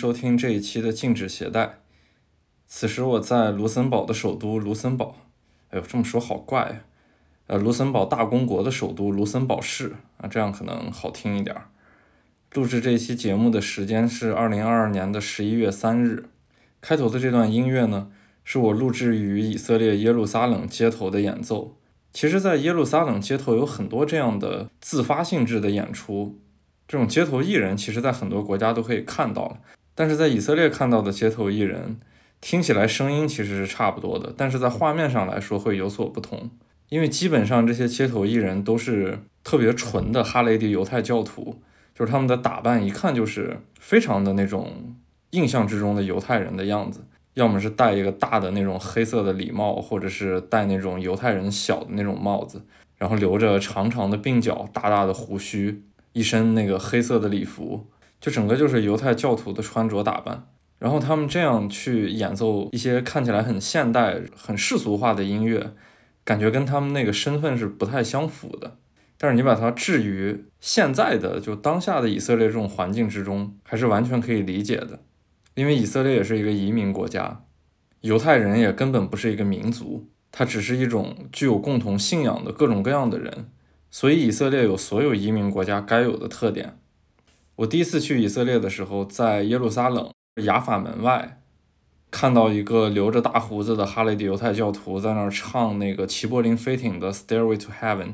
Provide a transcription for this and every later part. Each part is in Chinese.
收听这一期的禁止携带。此时我在卢森堡的首都卢森堡，哎呦，这么说好怪呀。呃，卢森堡大公国的首都卢森堡市啊，这样可能好听一点儿。录制这期节目的时间是二零二二年的十一月三日。开头的这段音乐呢，是我录制于以色列耶路撒冷街头的演奏。其实，在耶路撒冷街头有很多这样的自发性质的演出。这种街头艺人，其实在很多国家都可以看到了，但是在以色列看到的街头艺人，听起来声音其实是差不多的，但是在画面上来说会有所不同，因为基本上这些街头艺人都是特别纯的哈雷迪犹太教徒，就是他们的打扮一看就是非常的那种印象之中的犹太人的样子，要么是戴一个大的那种黑色的礼帽，或者是戴那种犹太人小的那种帽子，然后留着长长的鬓角，大大的胡须。一身那个黑色的礼服，就整个就是犹太教徒的穿着打扮。然后他们这样去演奏一些看起来很现代、很世俗化的音乐，感觉跟他们那个身份是不太相符的。但是你把它置于现在的就当下的以色列这种环境之中，还是完全可以理解的。因为以色列也是一个移民国家，犹太人也根本不是一个民族，它只是一种具有共同信仰的各种各样的人。所以以色列有所有移民国家该有的特点。我第一次去以色列的时候，在耶路撒冷雅法门外，看到一个留着大胡子的哈雷迪犹太教徒在那儿唱那个齐柏林飞艇的《Stairway to Heaven》，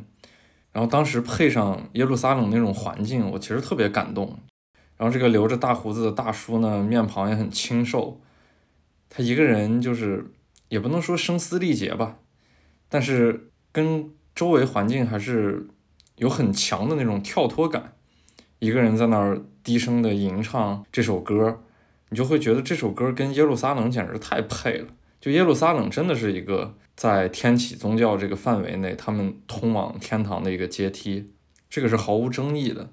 然后当时配上耶路撒冷那种环境，我其实特别感动。然后这个留着大胡子的大叔呢，面庞也很清瘦，他一个人就是也不能说声嘶力竭吧，但是跟。周围环境还是有很强的那种跳脱感，一个人在那儿低声的吟唱这首歌，你就会觉得这首歌跟耶路撒冷简直太配了。就耶路撒冷真的是一个在天启宗教这个范围内，他们通往天堂的一个阶梯，这个是毫无争议的。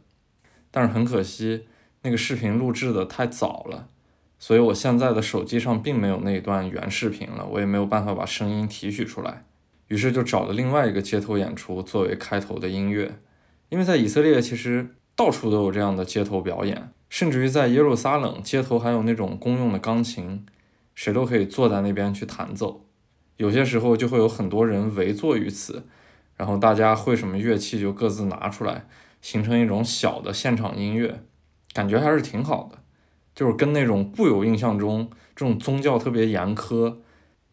但是很可惜，那个视频录制的太早了，所以我现在的手机上并没有那一段原视频了，我也没有办法把声音提取出来。于是就找了另外一个街头演出作为开头的音乐，因为在以色列其实到处都有这样的街头表演，甚至于在耶路撒冷街头还有那种公用的钢琴，谁都可以坐在那边去弹奏。有些时候就会有很多人围坐于此，然后大家会什么乐器就各自拿出来，形成一种小的现场音乐，感觉还是挺好的，就是跟那种固有印象中这种宗教特别严苛。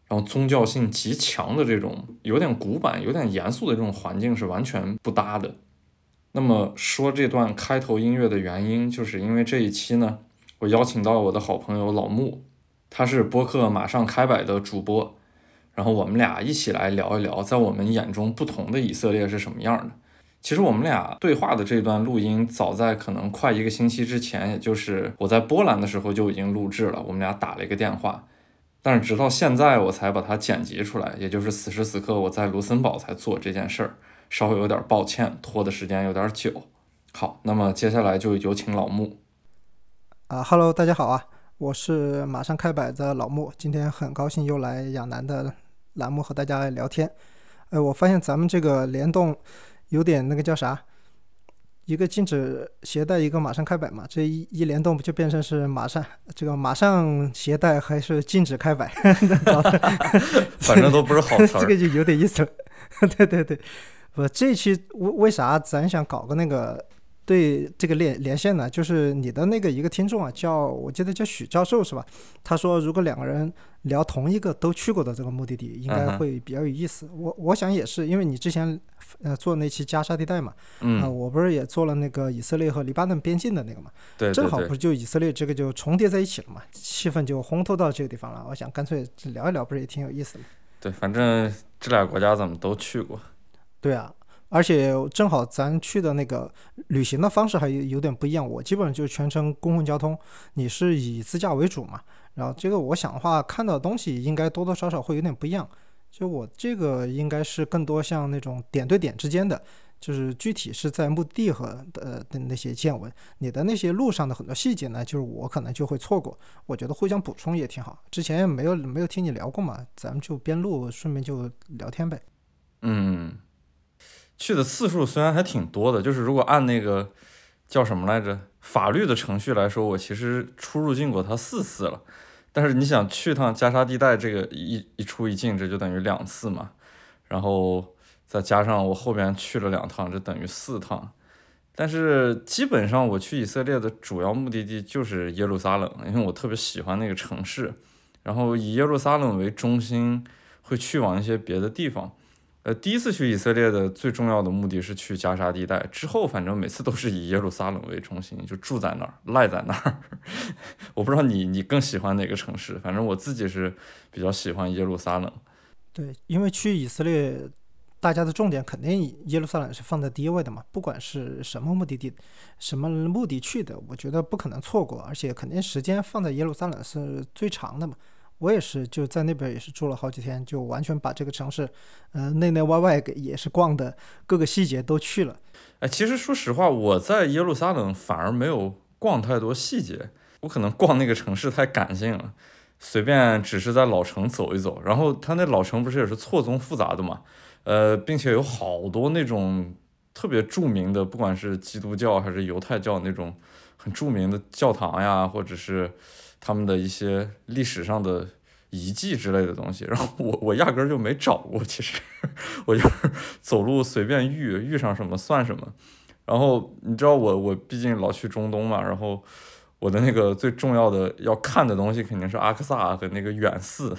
然后宗教性极强的这种有点古板、有点严肃的这种环境是完全不搭的。那么说这段开头音乐的原因，就是因为这一期呢，我邀请到我的好朋友老穆，他是播客马上开摆的主播，然后我们俩一起来聊一聊，在我们眼中不同的以色列是什么样的。其实我们俩对话的这段录音，早在可能快一个星期之前，也就是我在波兰的时候就已经录制了，我们俩打了一个电话。但是直到现在我才把它剪辑出来，也就是此时此刻我在卢森堡才做这件事儿，稍微有点抱歉，拖的时间有点久。好，那么接下来就有请老穆。啊哈喽，大家好啊，我是马上开摆的老穆，今天很高兴又来亚楠的栏目和大家聊天。呃，我发现咱们这个联动有点那个叫啥？一个禁止携带，一个马上开摆嘛，这一一联动不就变成是马上这个马上携带还是禁止开摆？反正都不是好词儿 这个就有点意思了。对对对，不，这期为为啥咱想搞个那个？对这个连连线呢，就是你的那个一个听众啊，叫我记得叫许教授是吧？他说如果两个人聊同一个都去过的这个目的地，应该会比较有意思。我我想也是，因为你之前呃做那期加沙地带嘛，啊，我不是也做了那个以色列和黎巴嫩边境的那个嘛，对，正好不是就以色列这个就重叠在一起了嘛，气氛就烘托到这个地方了。我想干脆聊一聊，不是也挺有意思的？对，反正这俩国家咱们都去过。对啊。而且正好咱去的那个旅行的方式还有有点不一样，我基本上就全程公共交通，你是以自驾为主嘛。然后这个我想的话，看到的东西应该多多少少会有点不一样。就我这个应该是更多像那种点对点之间的，就是具体是在目的地和的的那些见闻。你的那些路上的很多细节呢，就是我可能就会错过。我觉得互相补充也挺好。之前没有没有听你聊过嘛，咱们就边录顺便就聊天呗。嗯。去的次数虽然还挺多的，就是如果按那个叫什么来着？法律的程序来说，我其实出入境过它四次了。但是你想去趟加沙地带，这个一一出一进，这就等于两次嘛。然后再加上我后边去了两趟，这等于四趟。但是基本上我去以色列的主要目的地就是耶路撒冷，因为我特别喜欢那个城市。然后以耶路撒冷为中心，会去往一些别的地方。呃，第一次去以色列的最重要的目的是去加沙地带，之后反正每次都是以耶路撒冷为中心，就住在那儿，赖在那儿。我不知道你你更喜欢哪个城市，反正我自己是比较喜欢耶路撒冷。对，因为去以色列，大家的重点肯定耶路撒冷是放在第一位的嘛，不管是什么目的地，什么目的去的，我觉得不可能错过，而且肯定时间放在耶路撒冷是最长的嘛。我也是，就在那边也是住了好几天，就完全把这个城市，呃，内内外外给也是逛的各个细节都去了。哎，其实说实话，我在耶路撒冷反而没有逛太多细节，我可能逛那个城市太感性了，随便只是在老城走一走。然后它那老城不是也是错综复杂的嘛，呃，并且有好多那种特别著名的，不管是基督教还是犹太教那种很著名的教堂呀，或者是。他们的一些历史上的遗迹之类的东西，然后我我压根儿就没找过，其实 我就是走路随便遇遇上什么算什么。然后你知道我我毕竟老去中东嘛，然后我的那个最重要的要看的东西肯定是阿克萨和那个远寺。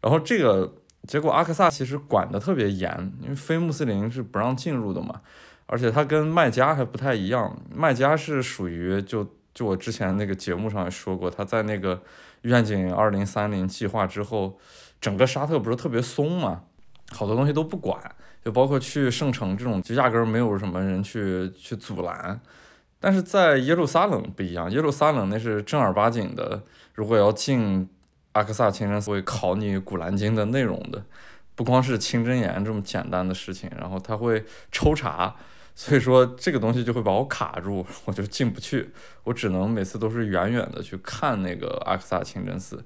然后这个结果阿克萨其实管的特别严，因为非穆斯林是不让进入的嘛，而且它跟麦加还不太一样，麦加是属于就。就我之前那个节目上也说过，他在那个愿景二零三零计划之后，整个沙特不是特别松嘛，好多东西都不管，就包括去圣城这种，就压根儿没有什么人去去阻拦。但是在耶路撒冷不一样，耶路撒冷那是正儿八经的，如果要进阿克萨清真寺，会考你古兰经的内容的，不光是清真言这么简单的事情，然后他会抽查。所以说这个东西就会把我卡住，我就进不去，我只能每次都是远远的去看那个阿克萨清真寺。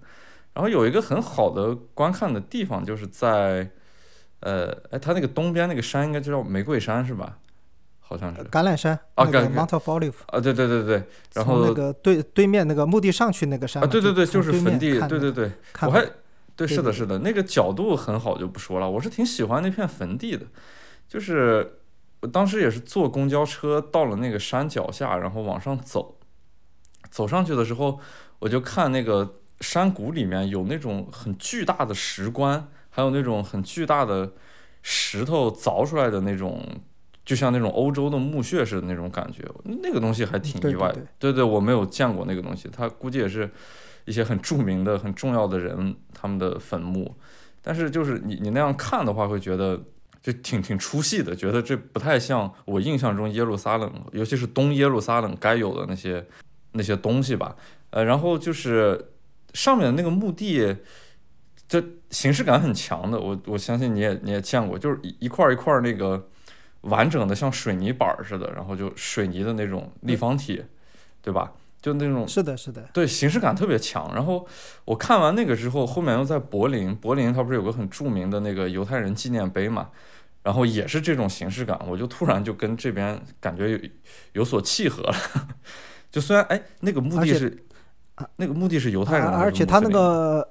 然后有一个很好的观看的地方，就是在，呃，哎，它那个东边那个山应该就叫玫瑰山是吧？好像是。橄榄山啊，Mount of Olive。啊，对对对对。然后那个对对面那个墓地上去那个山。啊，对对对，就是坟地，对对对。我还，对，是的，是的，那个角度很好，就不说了。我是挺喜欢那片坟地的，就是。当时也是坐公交车到了那个山脚下，然后往上走。走上去的时候，我就看那个山谷里面有那种很巨大的石棺，还有那种很巨大的石头凿出来的那种，就像那种欧洲的墓穴似的那种感觉。那个东西还挺意外。对对，我没有见过那个东西。它估计也是一些很著名的、很重要的人他们的坟墓。但是就是你你那样看的话，会觉得。就挺挺出戏的，觉得这不太像我印象中耶路撒冷，尤其是东耶路撒冷该有的那些那些东西吧。呃，然后就是上面的那个墓地，这形式感很强的。我我相信你也你也见过，就是一一块一块那个完整的像水泥板似的，然后就水泥的那种立方体，对吧？就那种是的，是的，对，形式感特别强。然后我看完那个之后，后面又在柏林，柏林它不是有个很著名的那个犹太人纪念碑嘛？然后也是这种形式感，我就突然就跟这边感觉有有所契合了。就虽然哎，那个墓地是啊，那个墓地是犹太人，而且他那个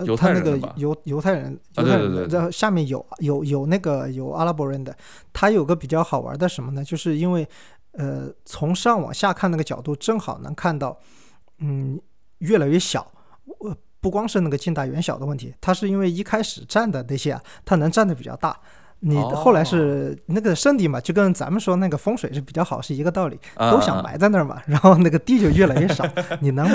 犹太人那个犹犹太人，犹太人然后下面有有有那个有阿拉伯人的，他有个比较好玩的什么呢？就是因为呃，从上往下看那个角度，正好能看到，嗯，越来越小。我。不光是那个近大远小的问题，它是因为一开始站的那些啊，它能站的比较大。你后来是那个圣地嘛，就跟咱们说那个风水是比较好是一个道理，都想埋在那儿嘛，然后那个地就越来越少，你能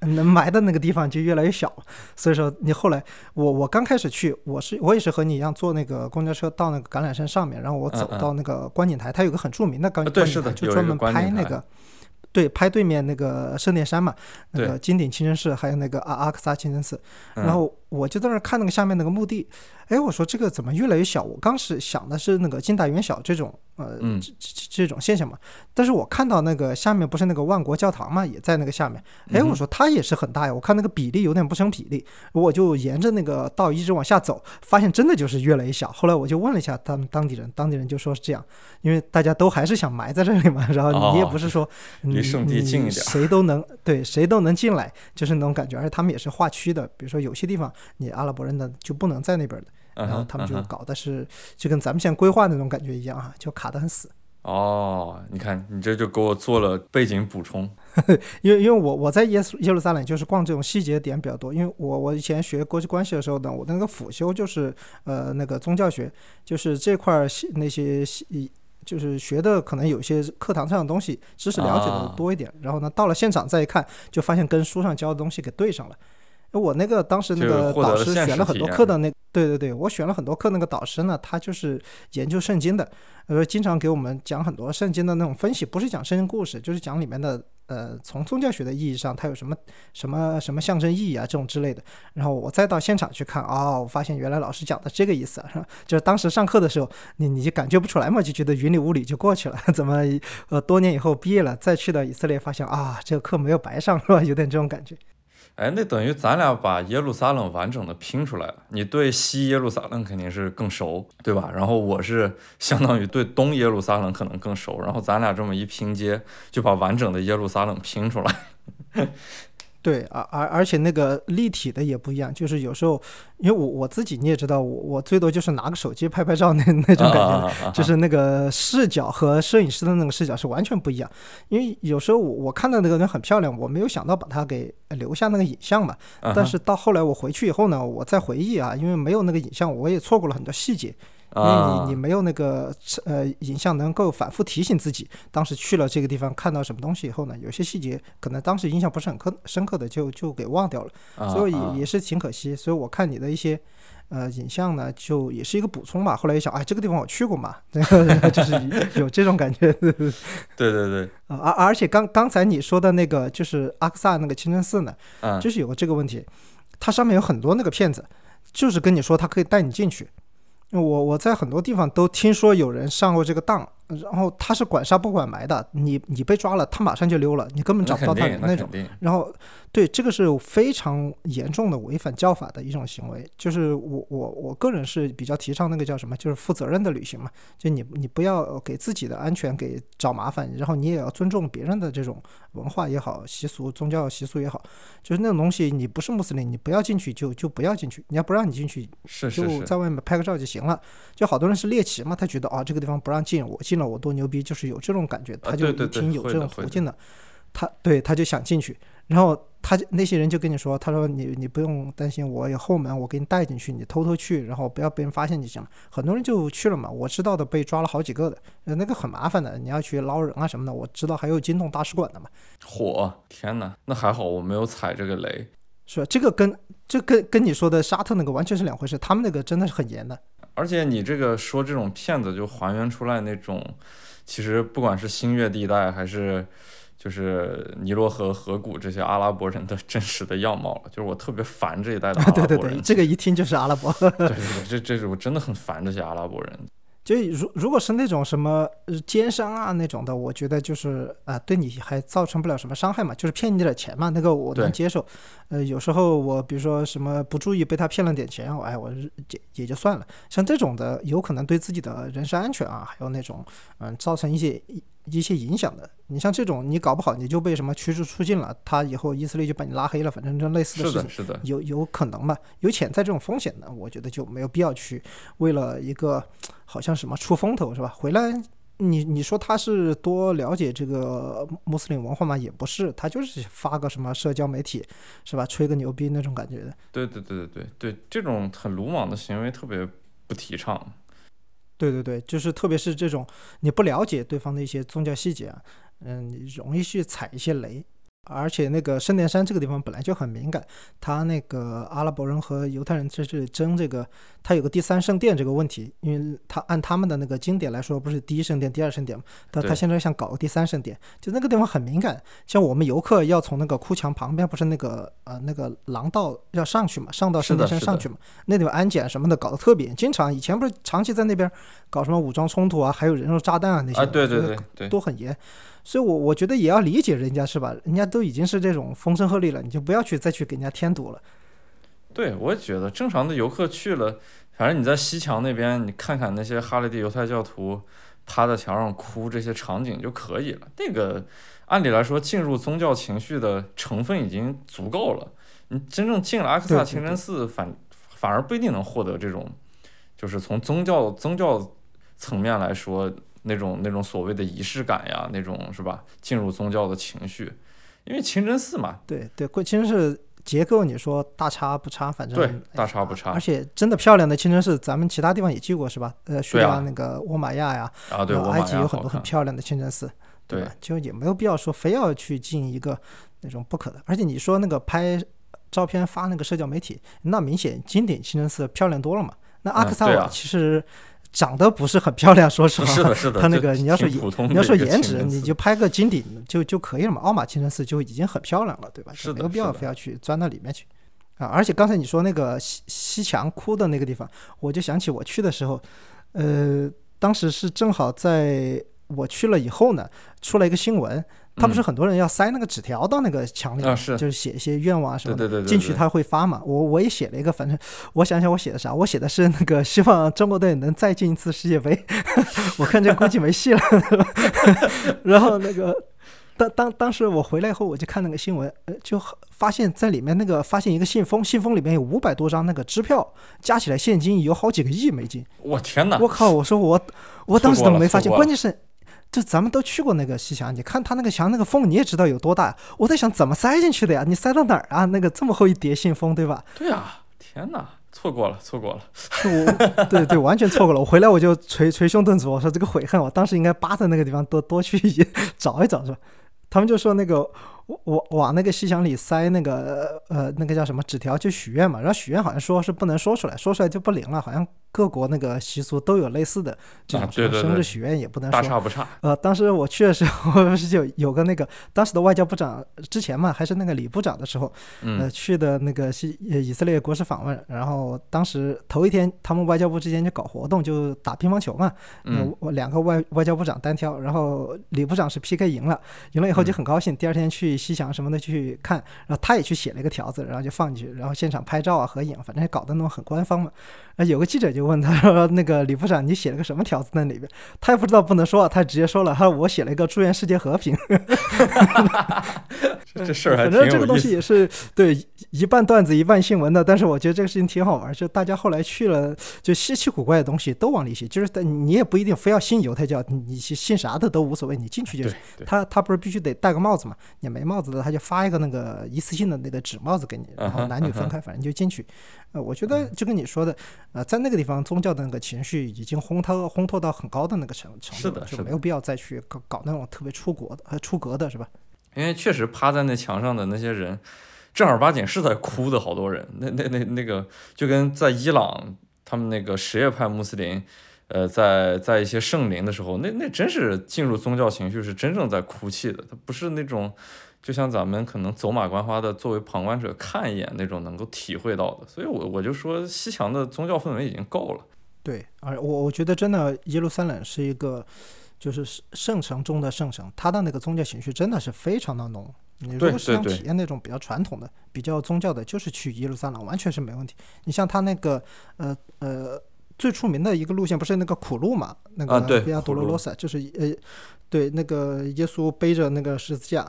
能埋的那个地方就越来越小。所以说你后来，我我刚开始去，我是我也是和你一样坐那个公交车到那个橄榄山上面，然后我走到那个观景台，它有个很著名的观观景台，就专门拍那个。对，拍对面那个圣殿山嘛，那个金顶清真寺，还有那个阿阿克萨清真寺。然后我就在那儿看那个下面那个墓地，哎，我说这个怎么越来越小？我刚是想的是那个近大远小这种，呃，嗯这这这种现象嘛。但是我看到那个下面不是那个万国教堂嘛，也在那个下面，哎，我说它也是很大呀，我看那个比例有点不成比例，我就沿着那个道一直往下走，发现真的就是越来越小。后来我就问了一下他们当地人，当地人就说是这样，因为大家都还是想埋在这里嘛，然后你也哦不是说你离圣地近一你点谁都能对谁都能进来，就是那种感觉。而且他们也是划区的，比如说有些地方你阿拉伯人的就不能在那边的，然后他们就搞的是就跟咱们现在规划那种感觉一样啊，就卡得很死。哦，你看你这就给我做了背景补充。因为因为我我在耶耶路撒冷就是逛这种细节点比较多，因为我我以前学国际关系的时候呢，我的那个辅修就是呃那个宗教学，就是这块儿那些细就是学的可能有些课堂上的东西知识了解的啊多一点，然后呢到了现场再一看，就发现跟书上教的东西给对上了。我那个当时那个导师选了很多课的那，对对对，我选了很多课，那个导师呢，他就是研究圣经的，呃，经常给我们讲很多圣经的那种分析，不是讲圣经故事，就是讲里面的呃，从宗教学的意义上，它有什么什么什么象征意义啊，这种之类的。然后我再到现场去看，哦，我发现原来老师讲的这个意思啊，是吧？就是当时上课的时候，你你就感觉不出来嘛，就觉得云里雾里就过去了。怎么呃多年以后毕业了，再去到以色列，发现啊，这个课没有白上，是吧？有点这种感觉。哎，那等于咱俩把耶路撒冷完整的拼出来了。你对西耶路撒冷肯定是更熟，对吧？然后我是 相当于对东耶路撒冷可能更熟，然后咱俩这么一拼接，就把完整的耶路撒冷拼出来。对，而而而且那个立体的也不一样，就是有时候，因为我我自己你也知道，我我最多就是拿个手机拍拍照那 那种感觉，啊啊啊啊就是那个视角和摄影师的那个视角是完全不一样。因为有时候我我看到那个人很漂亮，我没有想到把它给留下那个影像嘛。但是到后来我回去以后呢，我再回忆啊，因为没有那个影像，我也错过了很多细节。因为啊你你没有那个呃影像能够反复提醒自己，当时去了这个地方看到什么东西以后呢，有些细节可能当时印象不是很刻深刻的就就给忘掉了，啊所以啊也也是挺可惜。所以我看你的一些呃影像呢，就也是一个补充吧。后来一想，哎，这个地方我去过嘛，这个就是有这种感觉。对对对，啊而而且刚刚才你说的那个就是阿克萨那个清真寺呢，嗯，就是有个这个问题，它上面有很多那个骗子，就是跟你说他可以带你进去。我我在很多地方都听说有人上过这个当，然后他是管杀不管埋的，你你被抓了，他马上就溜了，你根本找不到，他人那种。然后，对这个是非常严重的违反教法的一种行为，就是我我我个人是比较提倡那个叫什么，就是负责任的旅行嘛，就你你不要给自己的安全给找麻烦，然后你也要尊重别人的这种文化也好、习俗、宗教习俗也好，就是那种东西，你不是穆斯林，你不要进去就就不要进去，你要不让你进去，是是，就在外面拍个照就行了。就好多人是猎奇嘛，他觉得啊这个地方不让进，我进了我多牛逼，就是有这种感觉，他就一听有这种途径的，他对他就想进去，然后他就那些人就跟你说，他说你你不用担心，我有后门，我给你带进去，你偷偷去，然后不要被人发现就行了。很多人就去了嘛，我知道的被抓了好几个的，呃那个很麻烦的，你要去捞人啊什么的，我知道还有惊动大使馆的嘛。火，天哪，那还好我没有踩这个雷。是吧？这个跟这跟跟你说的沙特那个完全是两回事，他们那个真的是很严的。而且你这个说这种骗子，就还原出来那种，其实不管是新月地带还是就是尼罗河河谷这些阿拉伯人的 真实的样貌了。就是我特别烦这一代的阿拉伯对人。对对，这个一听就是阿拉伯。对对对，这这是我真的很烦这些阿拉伯人。就如如果是那种什么呃奸商啊那种的，我觉得就是啊、对你还造成不了什么伤害嘛，就是骗你点钱嘛，那个我能接受。呃，有时候我比如说什么不注意被他骗了点钱，我哎，我是也也就算了。像这种的，有可能对自己的人身安全啊，还有那种嗯造成一些一一些影响的。你像这种，你搞不好你就被什么驱逐出境了，他以后以色列就把你拉黑了，反正这类似的事情是的，是的，有有可能吧，有潜在这种风险的，我觉得就没有必要去为了一个好像什么出风头是吧？回来你你说他是多了解这个穆斯林文化吗？也不是，他就是发个什么社交媒体是吧，吹个牛逼那种感觉的。对对对对对对，这种很鲁莽的行为特别不提倡。对对对，就是特别是这种你不了解对方的一些宗教细节啊，嗯，你容易去踩一些雷。而且那个圣殿山这个地方本来就很敏感，他那个阿拉伯人和犹太人在这里争这个，他有个第三圣殿这个问题，因为他按他们的那个经典来说，不是第一圣殿、第二圣殿嘛，但他现在想搞个第三圣殿，就那个地方很敏感。像我们游客要从那个哭墙旁边，不是那个呃那个廊道要上去嘛，上到圣殿山上去嘛，那地方安检什么的搞得特别严，经常以前不是长期在那边搞什么武装冲突啊，还有人肉炸弹啊那些，啊，对对对对，都很严。所以我，我觉得也要理解人家是吧？人家都已经是这种风声鹤唳了，你就不要去再去给人家添堵了。对，我也觉得正常的游客去了，反正你在西墙那边，你看看那些哈雷蒂犹太教徒趴在墙上哭这些场景就可以了。那个按理来说，进入宗教情绪的成分已经足够了。你真正进了阿克萨清真寺，反反而不一定能获得这种，就是从宗教宗教层面来说，那种那种所谓的仪式感呀，那种是吧？进入宗教的情绪，因为清真寺嘛，对对，关清真寺结构，你说大差不差，反正对哎大差不差而且真的漂亮的清真寺，咱们其他地方也去过是吧？呃，叙利亚那个沃玛亚呀，啊，对，埃及有很多很漂亮的清真寺，对吧？就也没有必要说非要去进一个那种不可的。而且你说那个拍照片发那个社交媒体，那明显经典清真寺漂亮多了嘛。那阿克萨瓦其实长得不是很漂亮，说实话。是的，是的，他那个你要说挺普通你要说颜值，你就拍个金顶就就可以了嘛。奥马清真寺就已经很漂亮了，对吧？是的没有必要非要去钻到里面去啊。而且刚才你说那个西西墙窟的那个地方，我就想起我去的时候，呃，当时是正好在我去了以后呢，出了一个新闻，他不是嗯很多人要塞那个纸条到那个墙里面，啊是就是写一些愿望啊什么的。对对对对，对进去他会发嘛，我我也写了一个，反正我想想我写的啥，我写的是那个希望中国队能再进一次世界杯，我看这估计没戏了。然后那个当当当时我回来以后，我就看那个新闻，呃，就发现在里面那个发现一个信封，信封里面有五百多张那个支票，加起来现金有好几个亿美金。我天哪！我靠！我说我我当时错过了都没发现，关键是。就咱们都去过那个西墙，你看它那个墙那个缝，你也知道有多大。我在想怎么塞进去的呀？你塞到哪儿啊？那个这么厚一叠信封，对吧？对啊，天哪，错过了，错过了。我 对对，完全错过了。我回来我就捶捶胸顿足，我说这个悔恨，我当时应该扒在那个地方多多去找一找，是吧？他们就说那个我我往那个西墙里塞那个呃那个叫什么纸条，就许愿嘛。然后许愿好像说是不能说出来，说出来就不灵了。好像各国那个习俗都有类似的这啊种生日许愿也不能说。大差不差。呃，当时我去的时候，不是就有个那个 当时的外交部长，之前嘛还是那个李部长的时候，呃，嗯去的那个西呃以色列国事访问，然后当时头一天他们外交部之间就搞活动，就打乒乓球嘛，呃嗯，我两个外外交部长单挑，然后李部长是 PK 赢了，赢了以后就嗯很高兴，第二天去西墙什么的去看，然后他也去写了一个条子，然后就放进去，然后现场拍照啊合影，反正搞得那种很官方嘛。啊，有个记者就问他说：“那个李部长，你写了个什么条子在里边？” 他也不知道不能说啊，他直接说了：“他说我写了一个祝愿世界和平。”这这事儿还反正这个东西。也是对一半段子一半新闻的，但是我觉得这个事情挺好玩，就大家后来去了，就稀奇古怪的东西都往里写，就是你也不一定非要信犹太教，你你信啥的都无所谓，你进去就对行。他他不是必须得戴个帽子嘛？你没帽子的，他就发一个那个一次性的那个纸帽子给你，然后男女分开，反正就进去。呃，我觉得就跟你说的，呃，在那个地方宗教的那个情绪已经烘托烘托到很高的那个程程度的就没有必要再去搞搞那种特别出国的呃出格的是吧？因为确实趴在那墙上的那些人，正儿八经是在哭的好多人。那那那那个就跟在伊朗他们那个什叶派穆斯林，呃，在在一些圣灵的时候，那那真是进入宗教情绪，是真正在哭泣的。他不是那种。就像咱们可能走马观花的作为旁观者看一眼那种能够体会到的，所以我我就说西墙的宗教氛围已经够了。对，而我我觉得真的耶路撒冷是一个就是圣圣城中的圣城，它的那个宗教情绪真的是非常的浓。你如果是想体验那种比较传统的、比较宗教的，就是去耶路撒冷，完全是没问题。你像它那个呃呃最出名的一个路线，不是那个苦路嘛？那个比亚多罗罗萨，就是呃对那个耶稣背着那个十字架。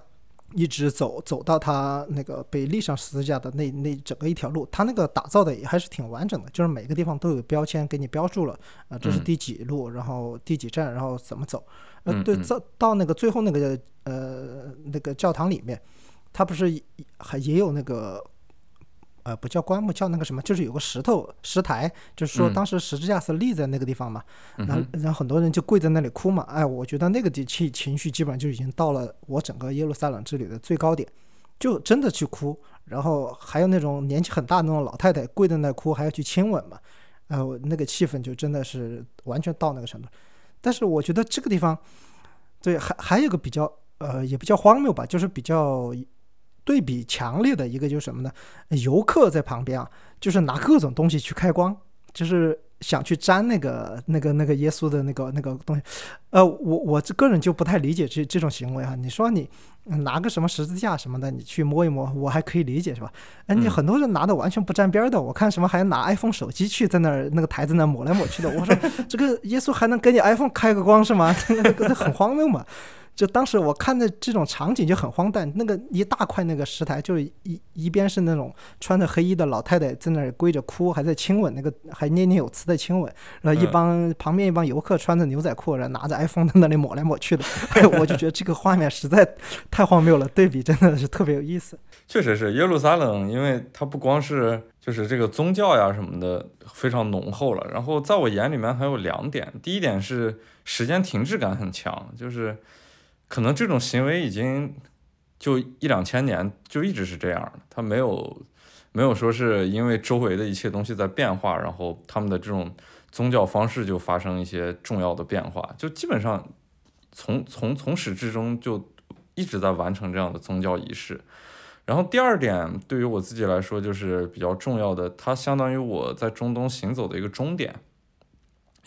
一直走走到他那个被立上十字架的那那整个一条路，他那个打造的也还是挺完整的，就是每个地方都有标签给你标注了，啊、这是嗯第几路，然后第几站，然后怎么走。呃，嗯对，嗯到到那个最后那个呃那个教堂里面，他不是还也有那个呃不叫棺木，叫那个什么，就是有个石头石台，就是说嗯当时十字架是立在那个地方嘛，然后嗯，然后很多人就跪在那里哭嘛，哎，我觉得那个地气情绪基本上就已经到了我整个耶路撒冷之旅的最高点。就真的去哭，然后还有那种年纪很大的那种老太太跪在那哭，还要去亲吻嘛，呃，那个气氛就真的是完全到那个程度。但是我觉得这个地方，对，还还有个比较呃也比较荒谬吧，就是比较对比强烈的一个就是什么呢？游客在旁边啊，就是拿各种东西去开光，就是想去沾那个那个那个耶稣的那个那个东西。呃，我我这个人就不太理解这这种行为啊。你说你拿个什么十字架什么的，你去摸一摸，我还可以理解是吧？哎，你很多人拿的完全不沾边的，我看什么还拿 iPhone 手机去在那儿那个台子那抹来抹去的。我说这个耶稣还能给你 iPhone 开个光是吗？这很荒谬嘛。就当时我看的这种场景就很荒诞，那个一大块那个石台，就是一一边是那种穿着黑衣的老太太在那儿跪着哭，还在亲吻那个 还念念有词的亲吻，然后一帮旁边一帮游客穿着牛仔裤，然后拿着 iPhone 在那里抹来抹去的，我就觉得这个画面实在太荒谬了，对比真的是特别有意思。确实是耶路撒冷，因为它不光是就是这个宗教呀什么的非常浓厚了，然后在我眼里面还有两点，第一点是时间停滞感很强，就是。可能这种行为已经就一两千年就一直是这样的，他没有没有说是因为周围的一切东西在变化，然后他们的这种宗教方式就发生一些重要的变化，就基本上从从从始至终就一直在完成这样的宗教仪式。然后第二点对于我自己来说就是比较重要的，它相当于我在中东行走的一个终点。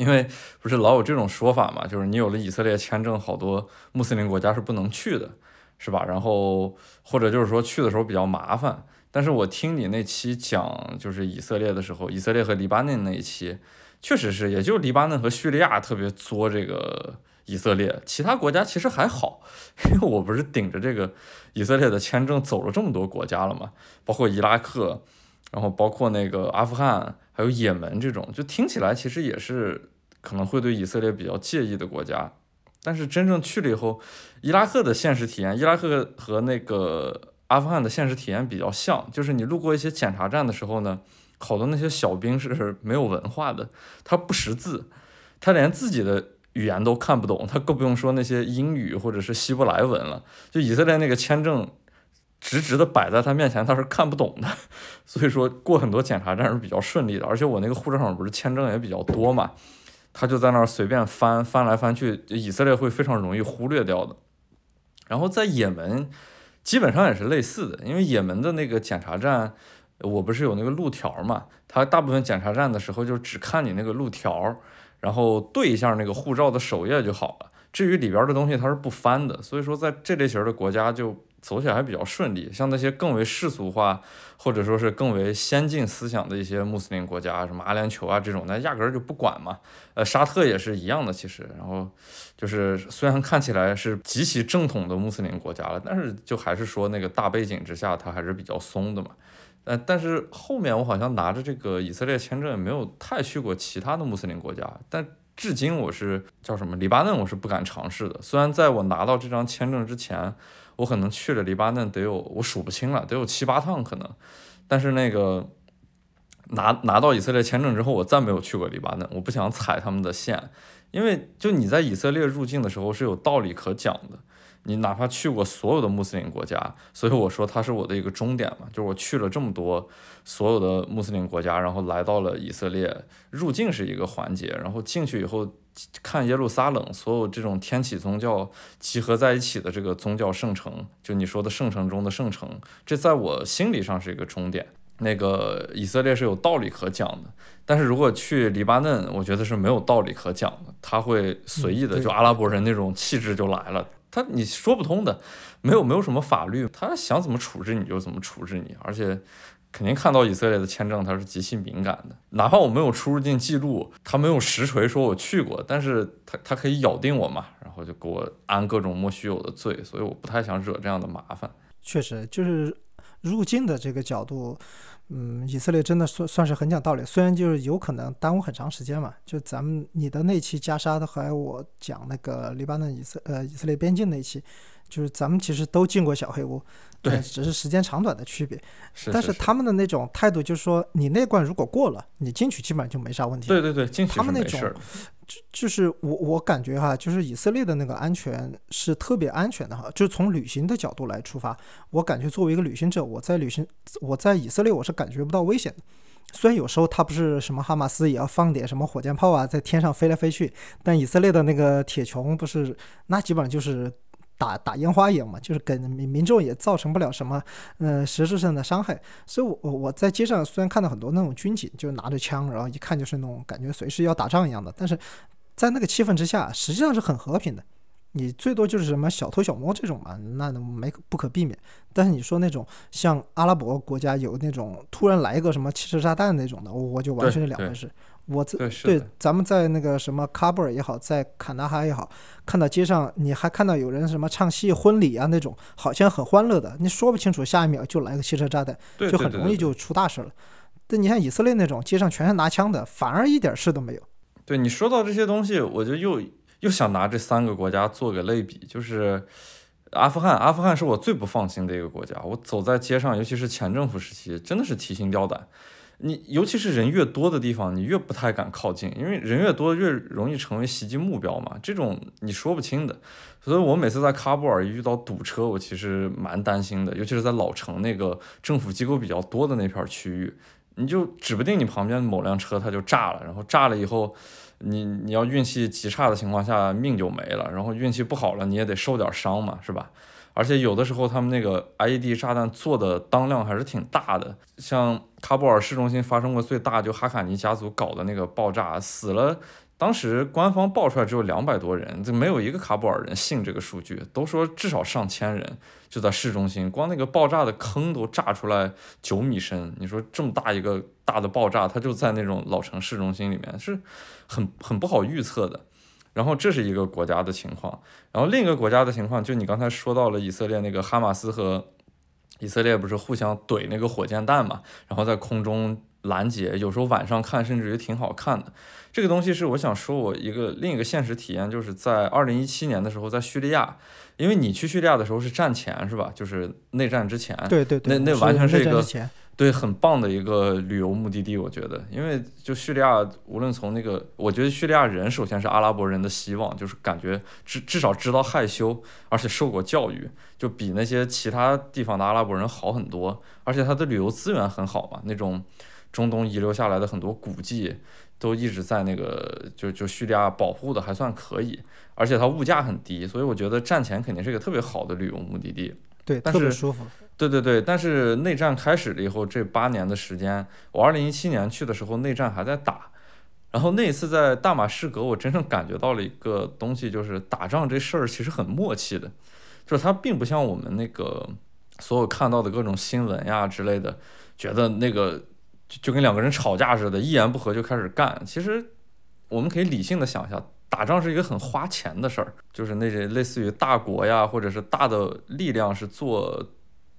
因为不是老有这种说法嘛，就是你有了以色列签证，好多穆斯林国家是不能去的，是吧？然后或者就是说去的时候比较麻烦。但是我听你那期讲就是以色列的时候，以色列和黎巴嫩那一期，确实是，也就黎巴嫩和叙利亚特别作这个以色列，其他国家其实还好。因为我不是顶着这个以色列的签证走了这么多国家了嘛，包括伊拉克，然后包括那个阿富汗。还有也门这种，就听起来其实也是可能会对以色列比较介意的国家，但是真正去了以后，伊拉克的现实体验，伊拉克和那个阿富汗的现实体验比较像，就是你路过一些检查站的时候呢，好多那些小兵是没有文化的，他不识字，他连自己的语言都看不懂，他更不用说那些英语或者是希伯来文了。就以色列那个签证。直直的摆在他面前，他是看不懂的，所以说过很多检查站是比较顺利的。而且我那个护照上不是签证也比较多嘛，他就在那儿随便翻翻来翻去，以色列会非常容易忽略掉的。然后在也门，基本上也是类似的，因为也门的那个检查站，我不是有那个路条嘛，他大部分检查站的时候就只看你那个路条，然后对一下那个护照的首页就好了。至于里边的东西，它是不翻的。所以说在这类型的国家就。走起来还比较顺利，像那些更为世俗化或者说是更为先进思想的一些穆斯林国家，什么阿联酋啊这种，那压根儿就不管嘛。呃，沙特也是一样的，其实，然后就是虽然看起来是极其正统的穆斯林国家了，但是就还是说那个大背景之下，它还是比较松的嘛。呃，但是后面我好像拿着这个以色列签证，也没有太去过其他的穆斯林国家，但至今我是叫什么黎巴嫩，我是不敢尝试的。虽然在我拿到这张签证之前。我可能去了黎巴嫩得有我数不清了，得有七八趟可能，但是那个拿拿到以色列签证之后，我再没有去过黎巴嫩。我不想踩他们的线，因为就你在以色列入境的时候是有道理可讲的。你哪怕去过所有的穆斯林国家，所以我说它是我的一个终点嘛，就是我去了这么多所有的穆斯林国家，然后来到了以色列，入境是一个环节，然后进去以后。看耶路撒冷，所有这种天启宗教集合在一起的这个宗教圣城，就你说的圣城中的圣城，这在我心理上是一个终点。那个以色列是有道理可讲的，但是如果去黎巴嫩，我觉得是没有道理可讲的，他会随意的，就阿拉伯人那种气质就来了，他你说不通的，没有没有什么法律，他想怎么处置你就怎么处置你，而且。肯定看到以色列的签证，他是极其敏感的。哪怕我没有出入境记录，他没有实锤说我去过，但是他他可以咬定我嘛，然后就给我安各种莫须有的罪，所以我不太想惹这样的麻烦。确实，就是入境的这个角度，嗯，以色列真的算算是很讲道理。虽然就是有可能耽误很长时间嘛，就咱们你的那期加沙的，还我讲那个黎巴嫩以色呃以色列边境那期。就是咱们其实都进过小黑屋，对呃只是时间长短的区别。是，但是他们的那种态度就是说，你那关如果过了，你进去基本上就没啥问题。对对对，进去他们那种是没事儿的。就是我我感觉哈，就是以色列的那个安全是特别安全的哈，就是从旅行的角度来出发，我感觉作为一个旅行者，我在旅行我在以色列我是感觉不到危险的。虽然有时候他不是什么哈马斯也要放点什么火箭炮啊，在天上飞来飞去，但以色列的那个铁穹不是那基本上就是打打烟花一样嘛，就是给民民众也造成不了什么呃实质上的伤害。所以我，我我在街上虽然看到很多那种军警，就拿着枪，然后一看就是那种感觉随时要打仗一样的，但是在那个气氛之下，实际上是很和平的。你最多就是什么小偷小摸这种嘛，那没不可避免。但是你说那种像阿拉伯国家有那种突然来一个什么汽车炸弹那种的，我我就完全是两回事。我这对对，咱们在那个什么喀布尔也好，在坎大哈也好，看到街上你还看到有人什么唱戏婚礼啊那种，好像很欢乐的，你说不清楚下一秒就来个汽车炸弹，就很容易就出大事了。但你像以色列那种街上全是拿枪的，反而一点事都没有。对你说到这些东西，我就又又想拿这三个国家做个类比，就是阿富汗，阿富汗是我最不放心的一个国家。我走在街上，尤其是前政府时期，真的是提心吊胆。你尤其是人越多的地方，你越不太敢靠近，因为人越多越容易成为袭击目标嘛。这种你说不清的，所以我每次在喀布尔遇到堵车，我其实蛮担心的，尤其是在老城那个政府机构比较多的那片区域，你就指不定你旁边某辆车它就炸了，然后炸了以后。你你要运气极差的情况下，命就没了，然后运气不好了，你也得受点伤嘛，是吧？而且有的时候他们那个 IED 炸弹做的当量还是挺大的，像喀布尔市中心发生过最大就哈卡尼家族搞的那个爆炸，死了，当时官方报出来只有两百多人，就没有一个喀布尔人信这个数据，都说至少上千人就在市中心，光那个爆炸的坑都炸出来九米深，你说这么大一个大的爆炸，它就在那种老城市中心里面，是很很不好预测的。然后这是一个国家的情况，然后另一个国家的情况，就你刚才说到了以色列那个哈马斯和以色列不是互相怼那个火箭弹嘛，然后在空中拦截，有时候晚上看甚至于挺好看的。这个东西是我想说我一个另一个现实体验，就是在二零一七年的时候在叙利亚，因为你去叙利亚的时候是战前是吧？就是内战之前，对对对，那那完全是一个对，很棒的一个旅游目的地，我觉得，因为就叙利亚，无论从那个，我觉得叙利亚人首先是阿拉伯人的希望，就是感觉至至少知道害羞，而且受过教育，就比那些其他地方的阿拉伯人好很多，而且它的旅游资源很好嘛，那种中东遗留下来的很多古迹都一直在那个就就叙利亚保护的还算可以，而且它物价很低，所以我觉得战前肯定是一个特别好的旅游目的地。对，但是特别舒服。对对对，但是内战开始了以后，这八年的时间，我二零一七年去的时候，内战还在打。然后那一次在大马士革，我真正感觉到了一个东西，就是打仗这事儿其实很默契的，就是它并不像我们那个所有看到的各种新闻呀之类的，觉得那个就就跟两个人吵架似的，一言不合就开始干。其实我们可以理性的想一下，打仗是一个很花钱的事儿，就是那些类似于大国呀，或者是大的力量是做。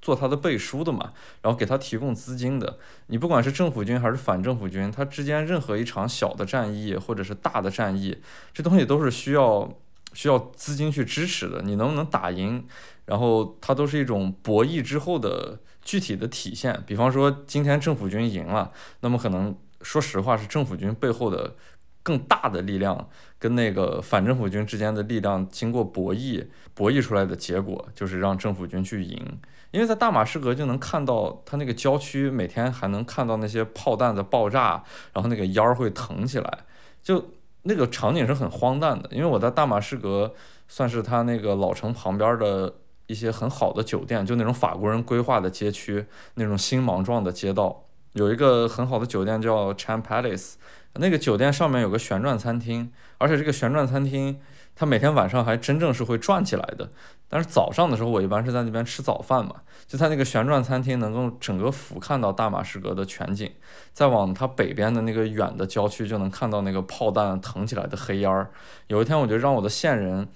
做他的背书的嘛，然后给他提供资金的。你不管是政府军还是反政府军，它之间任何一场小的战役或者是大的战役，这东西都是需要需要资金去支持的。你能不能打赢，然后它都是一种博弈之后的具体的体现。比方说，今天政府军赢了，那么可能说实话是政府军背后的更大的力量跟那个反政府军之间的力量经过博弈，博弈出来的结果就是让政府军去赢。因为在大马士革就能看到它那个郊区，每天还能看到那些炮弹的爆炸，然后那个烟儿会腾起来，就那个场景是很荒诞的。因为我在大马士革算是它那个老城旁边的一些很好的酒店，就那种法国人规划的街区，那种星芒状的街道，有一个很好的酒店叫 Cham Palace，那个酒店上面有个旋转餐厅，而且这个旋转餐厅它每天晚上还真正是会转起来的。但是早上的时候，我一般是在那边吃早饭嘛，就在那个旋转餐厅，能够整个俯瞰到大马士革的全景。再往它北边的那个远的郊区，就能看到那个炮弹腾起来的黑烟儿。有一天，我就让我的线人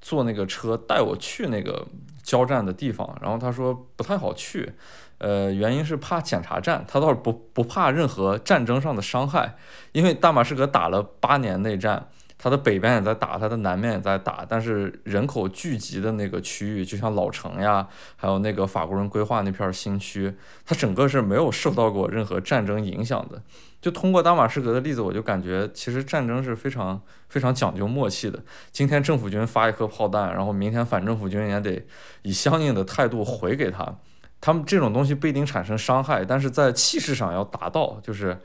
坐那个车带我去那个交战的地方，然后他说不太好去，呃，原因是怕检查站，他倒是不不怕任何战争上的伤害，因为大马士革打了八年内战。它的北边也在打，它的南面也在打，但是人口聚集的那个区域，就像老城呀，还有那个法国人规划那片新区，它整个是没有受到过任何战争影响的。就通过大马士革的例子，我就感觉其实战争是非常非常讲究默契的。今天政府军发一颗炮弹，然后明天反政府军也得以相应的态度回给他。他们这种东西不一定产生伤害，但是在气势上要达到，就是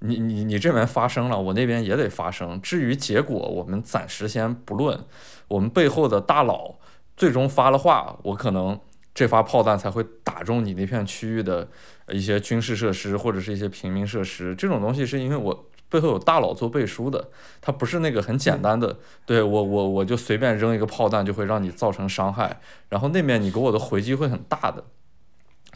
你你你这边发生了，我那边也得发生。至于结果，我们暂时先不论。我们背后的大佬最终发了话，我可能这发炮弹才会打中你那片区域的一些军事设施或者是一些平民设施。这种东西是因为我背后有大佬做背书的，它不是那个很简单的，对我我我就随便扔一个炮弹就会让你造成伤害，然后那面你给我的回击会很大的。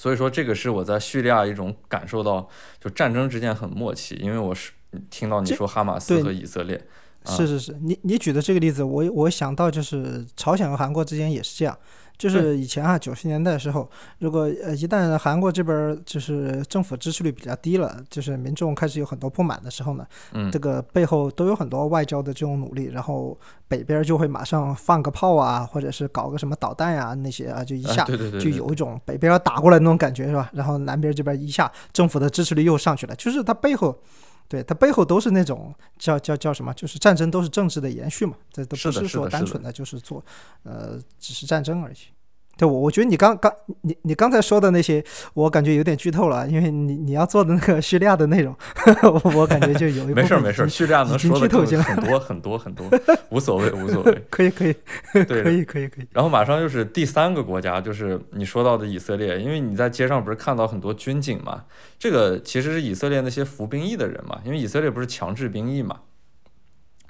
所以说，这个是我在叙利亚一种感受到，就战争之间很默契。因为我是听到你说哈马斯和以色列，是是是，你你举的这个例子，我我想到就是朝鲜和韩国之间也是这样。就是以前啊，九十年代的时候，如果呃一旦韩国这边就是政府支持率比较低了，就是民众开始有很多不满的时候呢，嗯，这个背后都有很多外交的这种努力，然后北边就会马上放个炮啊，或者是搞个什么导弹呀那些啊，就一下就有一种北边要打过来那种感觉是吧？然后南边这边一下政府的支持率又上去了，就是它背后。对，它背后都是那种叫叫叫什么？就是战争都是政治的延续嘛，这都不是说单纯的就是做，呃，只是战争而已。对我，我觉得你刚刚你你刚才说的那些，我感觉有点剧透了，因为你你要做的那个叙利亚的内容，我感觉就有一没事没事，叙利亚能说的很多很多很多，无所谓无所谓，可以可以，对，可以可以可以。然后马上就是第三个国家，就是你说到的以色列，因为你在街上不是看到很多军警嘛，这个其实是以色列那些服兵役的人嘛，因为以色列不是强制兵役嘛。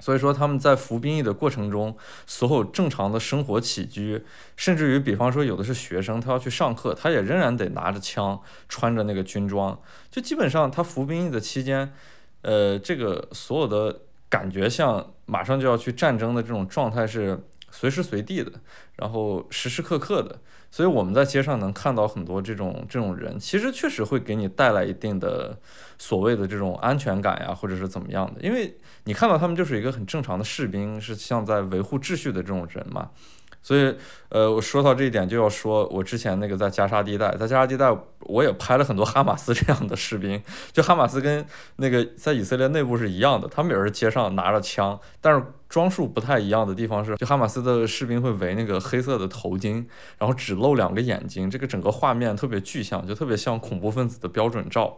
所以说他们在服兵役的过程中，所有正常的生活起居，甚至于比方说有的是学生，他要去上课，他也仍然得拿着枪，穿着那个军装，就基本上他服兵役的期间，呃，这个所有的感觉像马上就要去战争的这种状态是随时随地的，然后时时刻刻的。所以我们在街上能看到很多这种这种人，其实确实会给你带来一定的所谓的这种安全感呀，或者是怎么样的，因为你看到他们就是一个很正常的士兵，是像在维护秩序的这种人嘛。所以，呃，我说到这一点，就要说我之前那个在加沙地带，在加沙地带，我也拍了很多哈马斯这样的士兵。就哈马斯跟那个在以色列内部是一样的，他们也是街上拿着枪，但是装束不太一样的地方是，就哈马斯的士兵会围那个黑色的头巾，然后只露两个眼睛，这个整个画面特别具象，就特别像恐怖分子的标准照。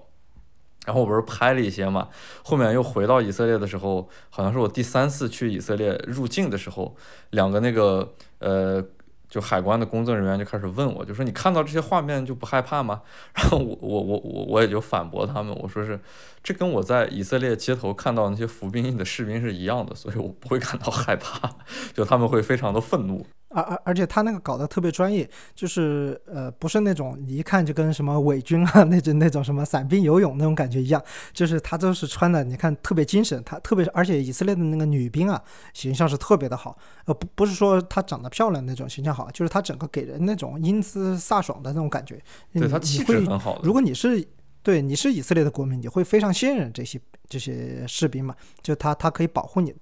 然后我不是拍了一些嘛，后面又回到以色列的时候，好像是我第三次去以色列入境的时候，两个那个呃，就海关的工作人员就开始问我，就说你看到这些画面就不害怕吗？然后我我我我我也就反驳他们，我说是，这跟我在以色列街头看到那些服兵役的士兵是一样的，所以我不会感到害怕，就他们会非常的愤怒。而而而且他那个搞得特别专业，就是呃不是那种你一看就跟什么伪军啊那种那种什么伞兵游泳那种感觉一样，就是他都是穿的，你看特别精神，他特别是而且以色列的那个女兵啊形象是特别的好，呃不不是说她长得漂亮那种形象好，就是她整个给人那种英姿飒爽的那种感觉。对她气质很好。如果你是对你是以色列的国民，你会非常信任这些这些士兵嘛？就他他可以保护你。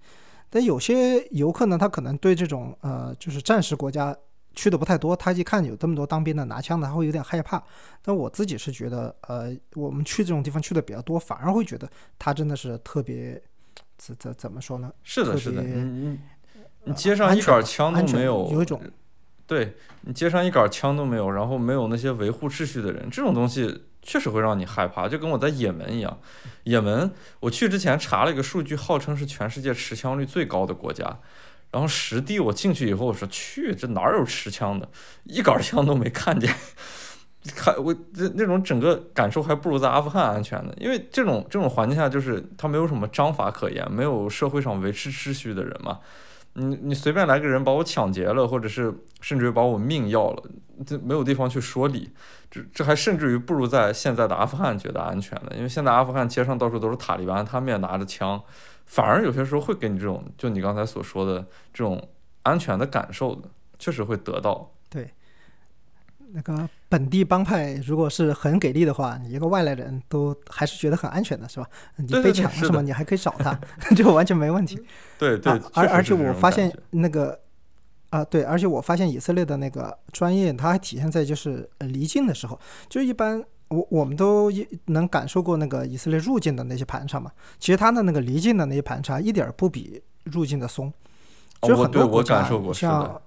但有些游客呢，他可能对这种呃，就是战时国家去的不太多，他一看有这么多当兵的拿枪的，他会有点害怕。但我自己是觉得，呃，我们去这种地方去的比较多，反而会觉得他真的是特别怎怎怎么说呢？是的，是的，你你街上一杆枪都没有，有一种，对你街上一杆枪都没有，然后没有那些维护秩序的人，这种东西。确实会让你害怕，就跟我在也门一样。也门，我去之前查了一个数据，号称是全世界持枪率最高的国家。然后实地我进去以后，我说去，这哪有持枪的？一杆枪都没看见。看我那那种整个感受还不如在阿富汗安全呢，因为这种这种环境下，就是他没有什么章法可言，没有社会上维持秩序的人嘛。你你随便来个人把我抢劫了，或者是甚至于把我命要了，这没有地方去说理，这这还甚至于不如在现在的阿富汗觉得安全的，因为现在阿富汗街上到处都是塔利班，他们也拿着枪，反而有些时候会给你这种就你刚才所说的这种安全的感受的，确实会得到。对，那个本地帮派如果是很给力的话，你一个外来人都还是觉得很安全的，是吧？你被抢了什么，你还可以找他，就完全没问题。对对，而而且我发现那个啊，对，而且我发现以色列的那个专业，它还体现在就是离境的时候，就一般我我们都能感受过那个以色列入境的那些盘查嘛，其实他的那个离境的那些盘查一点不比入境的松，就很多国家像。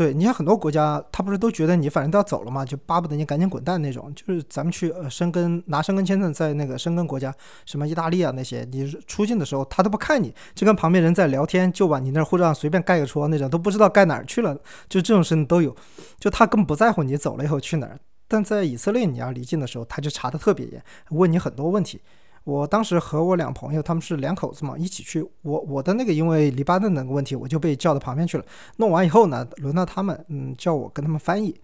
对你像很多国家，他不是都觉得你反正都要走了嘛，就巴不得你赶紧滚蛋那种。就是咱们去呃申根拿申根签证，在那个申根国家，什么意大利啊那些，你出境的时候他都不看你，就跟旁边人在聊天，就往你那护照随便盖个戳那种，都不知道盖哪儿去了。就这种事情都有，就他根本不在乎你走了以后去哪儿。但在以色列你要离境的时候，他就查的特别严，问你很多问题。我当时和我两朋友，他们是两口子嘛，一起去。我我的那个因为黎巴嫩那个问题，我就被叫到旁边去了。弄完以后呢，轮到他们，嗯，叫我跟他们翻译。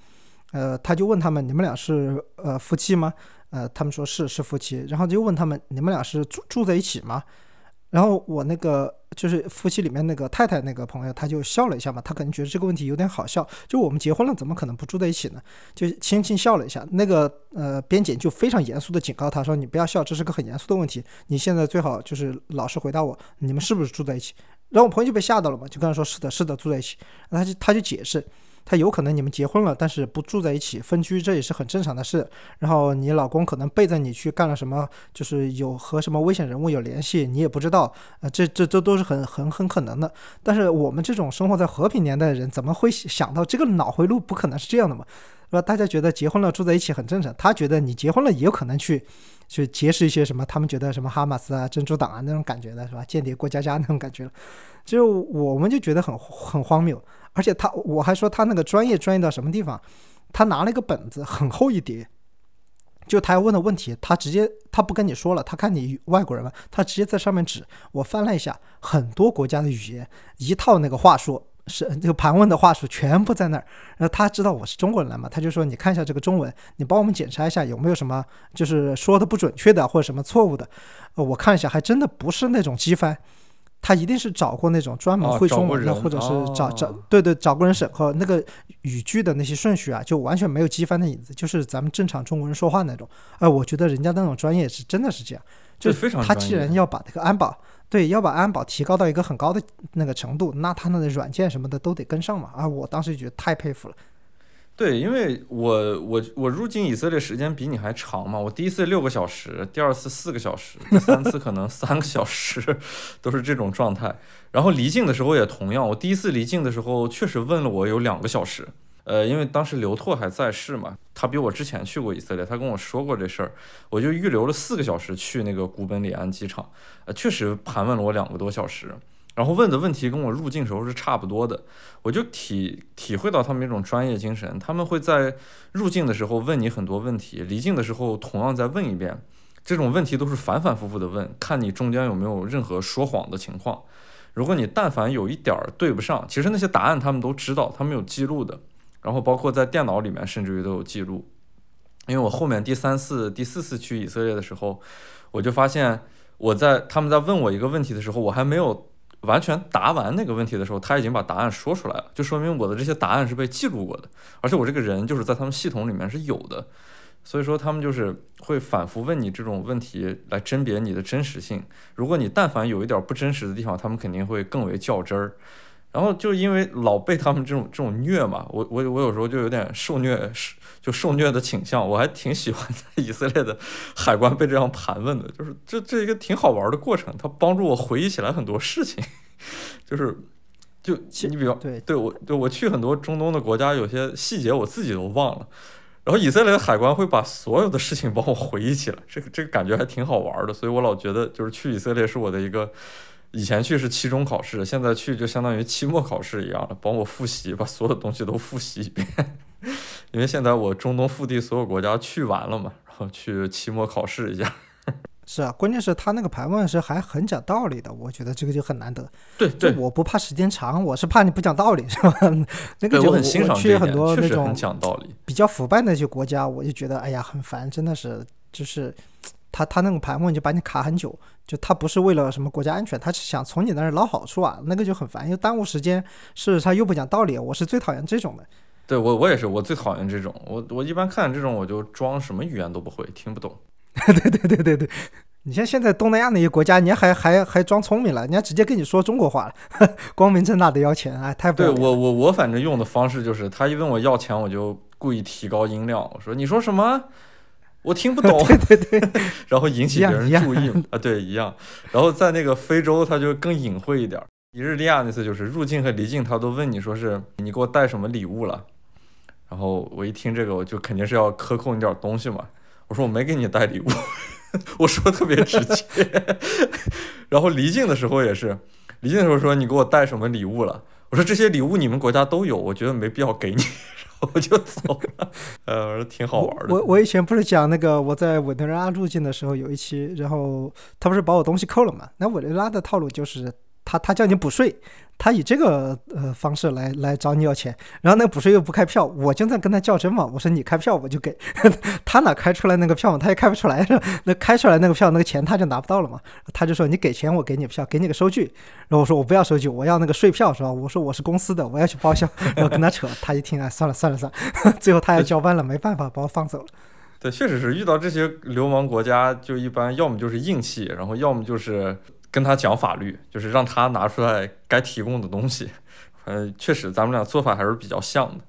呃，他就问他们：“你们俩是呃夫妻吗？”呃，他们说是是夫妻。然后就问他们：“你们俩是住住在一起吗？”然后我那个就是夫妻里面那个太太那个朋友，他就笑了一下嘛，他可能觉得这个问题有点好笑，就我们结婚了，怎么可能不住在一起呢？就轻轻笑了一下。那个呃边检就非常严肃的警告他说：“你不要笑，这是个很严肃的问题，你现在最好就是老实回答我，你们是不是住在一起？”然后我朋友就被吓到了嘛，就跟他说：“是的，是的，住在一起。”然后他就他就解释。他有可能你们结婚了，但是不住在一起，分居，这也是很正常的事。然后你老公可能背着你去干了什么，就是有和什么危险人物有联系，你也不知道。呃，这这这都是很很很可能的。但是我们这种生活在和平年代的人，怎么会想到这个脑回路不可能是这样的嘛？是吧？大家觉得结婚了住在一起很正常，他觉得你结婚了也有可能去去结识一些什么，他们觉得什么哈马斯啊、珍珠党啊那种感觉的是吧？间谍过家家那种感觉，就我们就觉得很很荒谬。而且他，我还说他那个专业专业到什么地方？他拿了一个本子，很厚一叠，就他要问的问题，他直接他不跟你说了，他看你外国人嘛，他直接在上面指。我翻了一下，很多国家的语言，一套那个话术，是这个盘问的话术全部在那儿。然后他知道我是中国人来嘛，他就说你看一下这个中文，你帮我们检查一下有没有什么就是说的不准确的或者什么错误的。我看一下，还真的不是那种机翻。他一定是找过那种专门会中文的，或者是找找对对找过人审核那个语句的那些顺序啊，就完全没有机翻的影子，就是咱们正常中国人说话那种。哎，我觉得人家那种专业是真的是这样，就他既然要把这个安保对要把安保提高到一个很高的那个程度，那他那个软件什么的都得跟上嘛。啊，我当时就觉得太佩服了。对，因为我我我入境以色列时间比你还长嘛，我第一次六个小时，第二次四个小时，第三次可能三个小时，都是这种状态。然后离境的时候也同样，我第一次离境的时候确实问了我有两个小时，呃，因为当时刘拓还在世嘛，他比我之前去过以色列，他跟我说过这事儿，我就预留了四个小时去那个古本里安机场，呃，确实盘问了我两个多小时。然后问的问题跟我入境时候是差不多的，我就体体会到他们一种专业精神。他们会在入境的时候问你很多问题，离境的时候同样再问一遍。这种问题都是反反复复的问，看你中间有没有任何说谎的情况。如果你但凡有一点儿对不上，其实那些答案他们都知道，他们有记录的。然后包括在电脑里面，甚至于都有记录。因为我后面第三次、第四次去以色列的时候，我就发现我在他们在问我一个问题的时候，我还没有。完全答完那个问题的时候，他已经把答案说出来了，就说明我的这些答案是被记录过的，而且我这个人就是在他们系统里面是有的，所以说他们就是会反复问你这种问题来甄别你的真实性。如果你但凡有一点不真实的地方，他们肯定会更为较真儿。然后就因为老被他们这种这种虐嘛，我我我有时候就有点受虐，就受虐的倾向。我还挺喜欢在以色列的海关被这样盘问的，就是这这一个挺好玩的过程，它帮助我回忆起来很多事情。就是就你比方对对我对我去很多中东的国家，有些细节我自己都忘了，然后以色列的海关会把所有的事情帮我回忆起来，这个这个感觉还挺好玩的，所以我老觉得就是去以色列是我的一个。以前去是期中考试，现在去就相当于期末考试一样了，帮我复习，把所有东西都复习一遍。因为现在我中东腹地所有国家去完了嘛，然后去期末考试一下。是啊，关键是他那个盘问是还很讲道理的，我觉得这个就很难得。对对，我不怕时间长，我是怕你不讲道理，是吧？那个就很欣赏去很多那种讲道理比较腐败那些国家，我就觉得哎呀很烦，真的是就是。他他那个盘问就把你卡很久，就他不是为了什么国家安全，他是想从你那儿捞好处啊，那个就很烦，又耽误时间，是他又不讲道理，我是最讨厌这种的。对我我也是，我最讨厌这种。我我一般看这种，我就装什么语言都不会，听不懂。对对对对对，你像现在东南亚那些国家，人家还还还装聪明了，人家直接跟你说中国话了，光明正大的要钱，哎，太不对我我我反正用的方式就是，他一问我要钱，我就故意提高音量，我说你说什么？我听不懂，对 对对，然后引起别人注意。啊，对，一样。然后在那个非洲，他就更隐晦一点儿。一日利亚那次就是入境和离境，他都问你说是你给我带什么礼物了，然后我一听这个，我就肯定是要克扣你点儿东西嘛。我说我没给你带礼物，我说特别直接。然后离境的时候也是，离境的时候说你给我带什么礼物了，我说这些礼物你们国家都有，我觉得没必要给你，我就走了。呃，挺好玩的。我我以前不是讲那个我在委内瑞拉入境的时候有一期，然后他不是把我东西扣了嘛？那委内瑞拉的套路就是他他叫你补税，他以这个呃方式来来找你要钱，然后那个补税又不开票，我就在跟他较真嘛，我说你开票我就给，他哪开出来那个票嘛，他也开不出来，是 吧那开出来那个票那个钱他就拿不到了嘛，他就说你给钱我给你票，给你个收据，然后我说我不要收据，我要那个税票是吧？我说我是公司的，我要去报销，然后跟他扯，他一听哎算了算了算了，最后他要交班了，没办法把我放走了。对，确实是遇到这些流氓国家，就一般要么就是硬气，然后要么就是跟他讲法律，就是让他拿出来该提供的东西。呃，确实，咱们俩做法还是比较像的。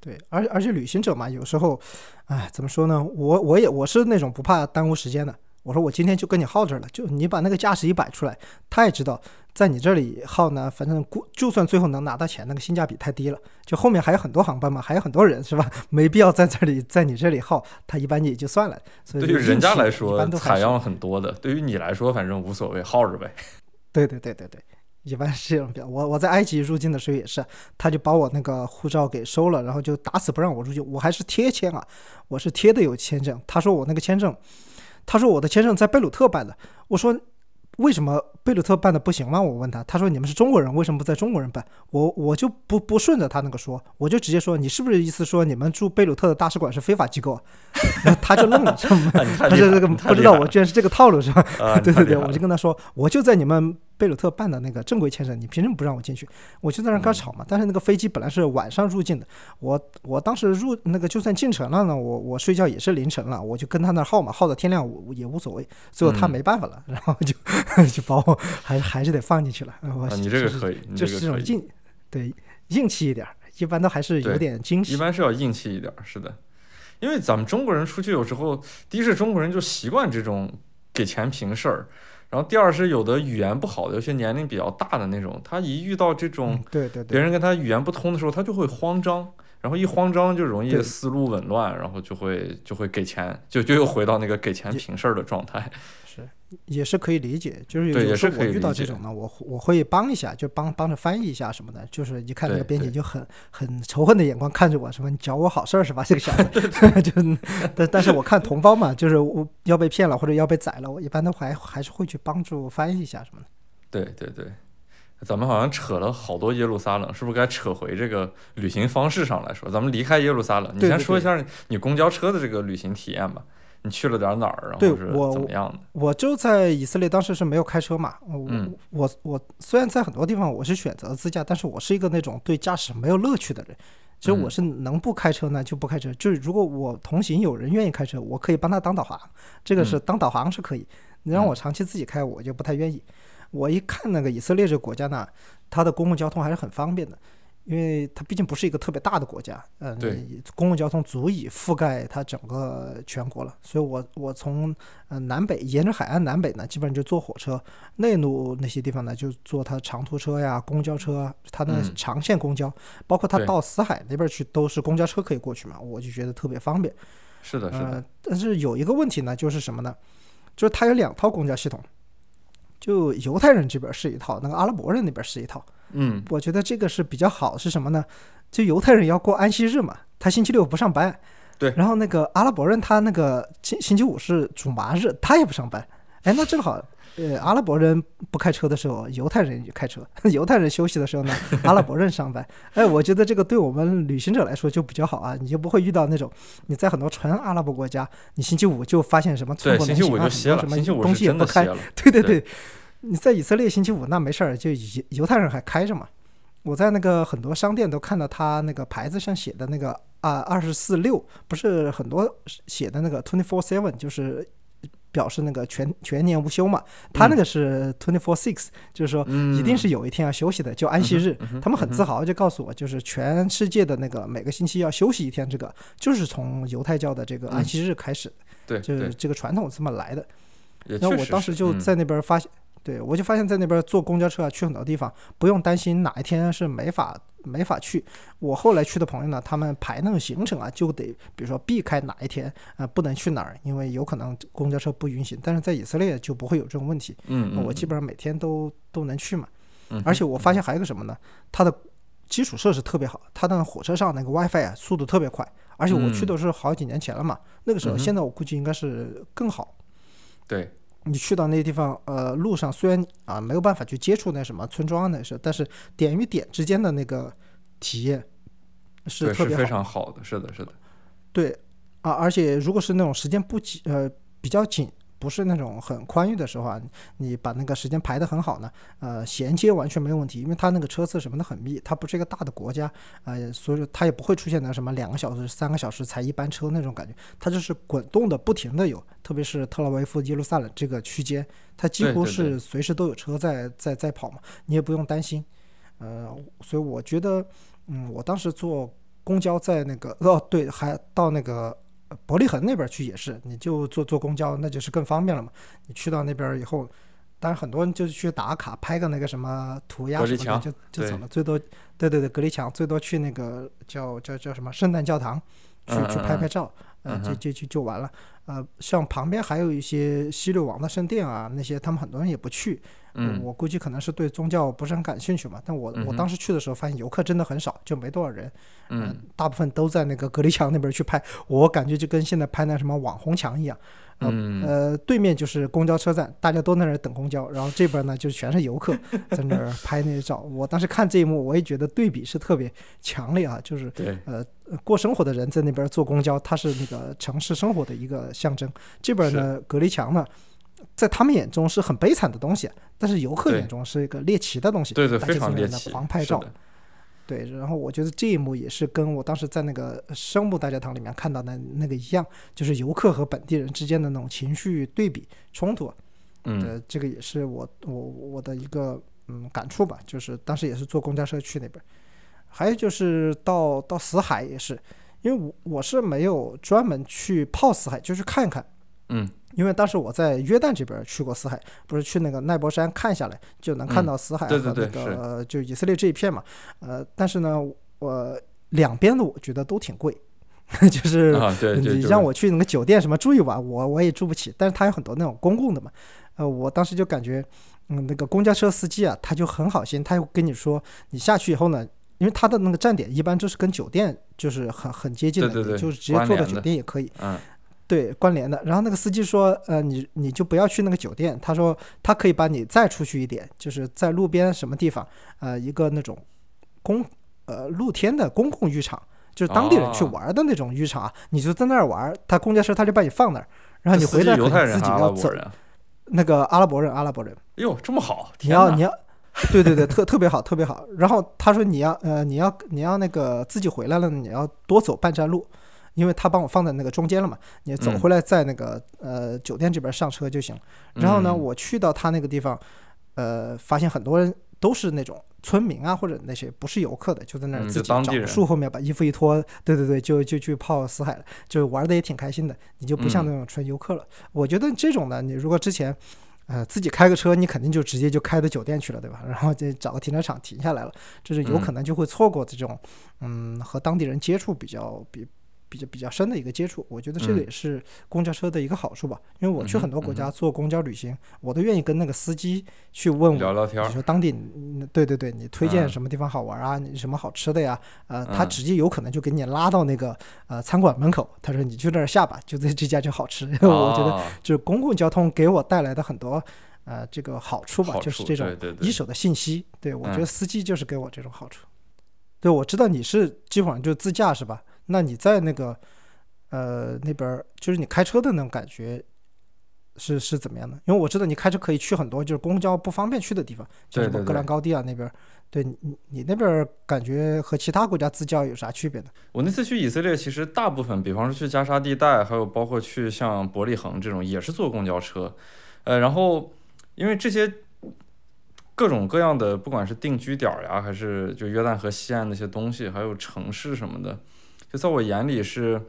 对，而而且旅行者嘛，有时候，哎，怎么说呢？我我也我是那种不怕耽误时间的。我说我今天就跟你耗这儿了，就你把那个架势一摆出来，他也知道在你这里耗呢，反正估就算最后能拿到钱，那个性价比太低了。就后面还有很多航班嘛，还有很多人是吧？没必要在这里在你这里耗，他一般也就算了。所以对于人家来说都采样很多的，对于你来说反正无所谓，耗着呗。对对对对对，一般是这种表。我我在埃及入境的时候也是，他就把我那个护照给收了，然后就打死不让我入境。我还是贴签啊，我是贴的有签证。他说我那个签证，他说我的签证在贝鲁特办的。我说为什么贝鲁特办的不行吗？我问他，他说你们是中国人，为什么不在中国人办？我我就不不顺着他那个说，我就直接说你是不是意思说你们驻贝鲁特的大使馆是非法机构啊？然后他就愣了，他是这个不知道我居然是这个套路是吧？啊，对对对，我就跟他说，我就在你们贝鲁特办的那个正规签证，你凭什么不让我进去？我就在那儿跟他吵嘛。但是那个飞机本来是晚上入境的，我我当时入那个就算进城了呢，我我睡觉也是凌晨了，我就跟他那儿耗嘛，耗到天亮我也无所谓。最后他嗯没办法了，然后就就把我还还是得放进去了。我啊，你这个可以，你就。是这种硬对硬气一点儿，一般都还是有点惊喜。一般是要硬气一点儿，是的，因为咱们中国人出去有时候，第一是中国人就习惯这种给钱平事儿，然后第二是有的语言不好的，有些年龄比较大的那种，他一遇到这种对，对对。别，人跟他语言不通的时候，他就会慌张，然后一慌张就容易思路紊乱，然后就会就会给钱，就就又回到那个给钱平事儿的状态。是也是可以理解，就是有有时候我遇到这种呢，我我会帮一下，就帮帮着翻译一下什么的。就是一看那个编辑就很很仇恨的眼光看着我，什么你找我好事儿是吧？这个小子，就但但是我看同胞嘛，就是我要被骗了或者要被宰了，我一般都还还是会去帮助翻译一下什么的。对对对，咱们好像扯了好多耶路撒冷，是不是该扯回这个旅行方式上来说？咱们离开耶路撒冷，你先说一下你公交车的这个旅行体验吧。你去了点哪儿，然对后是我怎么样的？我就在以色列，当时是没有开车嘛。我、嗯我我虽然在很多地方我是选择自驾，但是我是一个那种对驾驶没有乐趣的人。其实我嗯是能不开车呢就不开车，就是如果我同行有人愿意开车，我可以帮他当导航，这个是当导航是可以。你让我长期自己开，我就不太愿意。我一看那个以色列这个国家呢，它的公共交通还是很方便的。因为它毕竟不是一个特别大的国家，嗯、对，公共交通足以覆盖它整个全国了。所以我我从呃南北沿着海岸南北呢，基本上就坐火车；内陆那些地方呢，就坐它长途车呀、公交车，它的嗯长线公交，包括它到死海那边去都是公交车可以过去嘛，我就觉得特别方便。是的，是的，呃，但是有一个问题呢，就是什么呢？就是它有两套公交系统，就犹太人这边是一套，那个阿拉伯人那边是一套。嗯，我觉得这个是比较好，是什么呢？就犹太人要过安息日嘛，他星期六不上班。对然后那个阿拉伯人他那个星星期五是主麻日，他也不上班。哎，那正好，呃，阿拉伯人不开车的时候，犹太人也开车；犹太人休息的时候呢，阿拉伯人上班。哎，我觉得这个对我们旅行者来说就比较好啊，你就不会遇到那种你在很多纯阿拉伯国家，你星期五就发现什么寸对，星期步难行啊，什么东西也不开对对对，你在以色列星期五那没事儿，就犹犹太人还开着嘛。我在那个很多商店都看到他那个牌子上写的那个啊二十四六，不是很多写的那个 twenty four seven，就是表示那个全全年无休嘛。他那个是 twenty four six，就是说一定是有一天要休息的，就安息日。他们很自豪，就告诉我，就是全世界的那个每个星期要休息一天，这个就是从犹太教的这个安息日开始，对，就是这个传统这么来的。然后我当时就在那边发现。对，我就发现，在那边坐公交车啊，去很多地方不用担心哪一天是没法没法去。我后来去的朋友呢，他们排那个行程啊，就得比如说避开哪一天啊，不能去哪儿，因为有可能公交车不允许。但是在以色列就不会有这种问题，嗯，我基本上每天都都能去嘛。而且我发现还有个什么呢？它的基础设施特别好，它的火车上那个 WiFi 啊，速度特别快。而且我去的是好几年前了嘛，那个时候，现在我估计应该是更好。对。你去到那些地方，呃，路上虽然啊没有办法去接触那什么村庄那是，但是点与点之间的那个体验是特别非常好的，是的，是的。对啊，而且如果是那种时间不紧，呃，比较紧。不是那种很宽裕的时候啊，你把那个时间排得很好呢，呃，衔接完全没有问题，因为它那个车次什么的很密，它不是一个大的国家，呃，所以说它也不会出现那什么两个小时、三个小时才一班车那种感觉，它就是滚动的，不停的有，特别是特拉维夫、耶路撒冷这个区间，它几乎是随时都有车在在在跑嘛，你也不用担心，呃，所以我觉得，嗯，我当时坐公交在那个哦对，还到那个。伯利恒那边去也是，你就坐坐公交，那就是更方便了嘛。你去到那边以后，当然很多人就是去打卡，拍个那个什么涂鸦什么的，就就走了。最多，对对对，隔离墙最多去那个叫叫叫什么圣诞教堂，去去拍拍照，呃，就就就就完了。呃，像旁边还有一些西六王的圣殿啊，那些他们很多人也不去。嗯，我估计可能是对宗教不是很感兴趣嘛。但我我当时去的时候发现游客真的很少，就没多少人。嗯，大部分都在那个隔离墙那边去拍，我感觉就跟现在拍那什么网红墙一样。嗯，呃，对面就是公交车站，大家都在那儿等公交，然后这边呢就全是游客在那儿拍那些照。我当时看这一幕，我也觉得对比是特别强烈啊，就是呃，过生活的人在那边坐公交，它是那个城市生活的一个象征。这边呢，隔离墙呢。在他们眼中是很悲惨的东西，但是游客眼中是一个猎奇的东西。对对，非常猎奇。狂拍照。对，然后我觉得这一幕也是跟我当时在那个生物大教堂里面看到的那个一样，就是游客和本地人之间的那种情绪对比冲突。嗯，这个也是我我我的一个嗯感触吧，就是当时也是坐公交车去那边。还有就是到到死海也是，因为我我是没有专门去泡死海，就去看看。嗯。因为当时我在约旦这边去过死海，不是去那个奈伯山看下来就能看到死海和那个就以色列这一片嘛。呃，但是呢，我两边的我觉得都挺贵，就是你让我去那个酒店什么住一晚，我我也住不起。但是它有很多那种公共的嘛。呃，我当时就感觉，嗯，那个公交车司机啊，他就很好心，他又跟你说，你下去以后呢，因为他的那个站点一般就是跟酒店就是很很接近的，就是直接坐到酒店也可以。嗯。对，关联的。然后那个司机说：“呃，你你就不要去那个酒店。”他说：“他可以把你再出去一点，就是在路边什么地方，呃，一个那种公呃露天的公共浴场，就是当地人去玩的那种浴场啊。你就在那儿玩，他公交车他就把你放那儿，然后你回来可能自己要走。那个阿拉伯人，阿拉伯人。哎呦，这么好！你要你要，对对对，特特别好，特别好。然后他说你要呃你要你要那个自己回来了，你要多走半站路。”因为他帮我放在那个中间了嘛，你走回来在那个呃酒店这边上车就行。然后呢，我去到他那个地方，呃，发现很多人都是那种村民啊，或者那些不是游客的，就在那儿自己找树后面把衣服一脱，对对对，就就去泡死海了，就玩的也挺开心的。你就不像那种纯游客了。我觉得这种呢，你如果之前呃自己开个车，你肯定就直接就开到酒店去了，对吧？然后就找个停车场停下来了，就是有可能就会错过这种嗯和当地人接触比较比。比较比较深的一个接触，我觉得这个也是公交车的一个好处吧。因为我去很多国家坐公交旅行，我都愿意跟那个司机去问我，聊聊天。你说当地，对对对，你推荐什么地方好玩啊？你什么好吃的呀？呃，他直接有可能就给你拉到那个呃餐馆门口，他说你去那儿下吧，就在这家就好吃。我觉得就是公共交通给我带来的很多呃这个好处吧，就是这种一手的信息。对我觉得司机就是给我这种好处。对，我知道你是基本上就自驾是吧？那你在那个，呃，那边就是你开车的那种感觉，是是怎么样的？因为我知道你开车可以去很多就是公交不方便去的地方，像对对什么戈兰高地啊那边儿。对你你那边儿感觉和其他国家自驾有啥区别呢？我那次去以色列，其实大部分，比方说去加沙地带，还有包括去像伯利恒这种，也是坐公交车。呃，然后因为这些各种各样的，不管是定居点儿呀，还是就约旦河西岸那些东西，还有城市什么的，就在我眼里是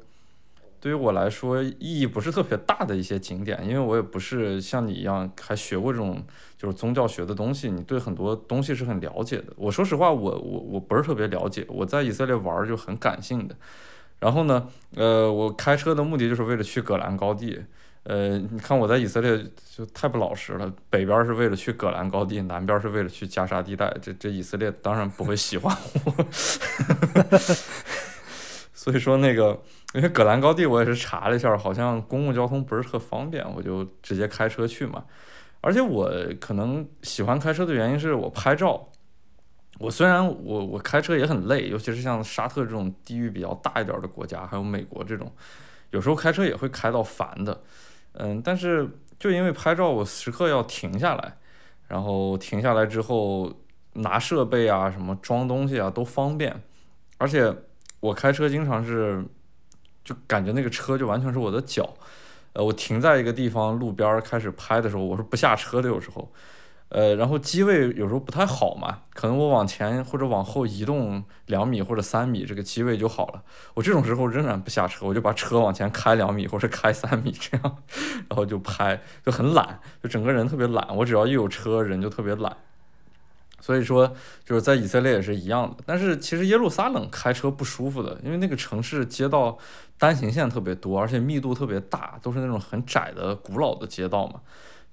对于我来说意义不是特别大的一些景点，因为我也不是像你一样还学过这种就是宗教学的东西，你对很多东西是很了解的。我说实话，我我我不是特别了解，我在以色列玩就很感性的。然后呢，呃，我开车的目的就是为了去葛兰高地。呃，你看我在以色列就太不老实了，北边是为了去葛兰高地，南边是为了去加沙地带。这这以色列当然不会喜欢我。所以说那个，因为葛兰高地我也是查了一下，好像公共交通不是特方便，我就直接开车去嘛。而且我可能喜欢开车的原因是我拍照。我虽然我我开车也很累，尤其是像沙特这种地域比较大一点的国家，还有美国这种，有时候开车也会开到烦的。嗯，但是就因为拍照，我时刻要停下来，然后停下来之后拿设备啊、什么装东西啊都方便，而且我开车经常是就感觉那个车就完全是我的脚。呃，我停在一个地方路边儿开始拍的时候，我是不下车的，有时候。呃，然后机位有时候不太好嘛，可能我往前或者往后移动两米或者三米，这个机位就好了。我这种时候仍然不下车，我就把车往前开两米或者开三米这样，然后就拍，就很懒，就整个人特别懒。我只要一有车，人就特别懒。所以说，就是在以色列也是一样的。但是其实耶路撒冷开车不舒服的，因为那个城市街道单行线特别多，而且密度特别大，都是那种很窄的古老的街道嘛。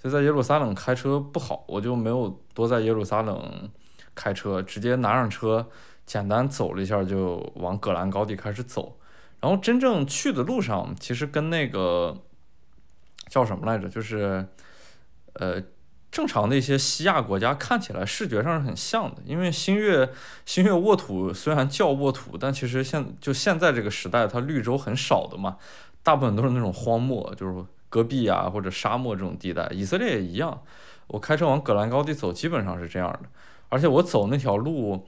所以在耶路撒冷开车不好，我就没有多在耶路撒冷开车，直接拿上车，简单走了一下就往葛兰高地开始走。然后真正去的路上，其实跟那个叫什么来着，就是呃正常的一些西亚国家看起来视觉上是很像的。因为新月新月沃土虽然叫沃土，但其实现就现在这个时代，它绿洲很少的嘛，大部分都是那种荒漠，就是。戈壁啊，或者沙漠这种地带，以色列也一样。我开车往葛兰高地走，基本上是这样的。而且我走那条路，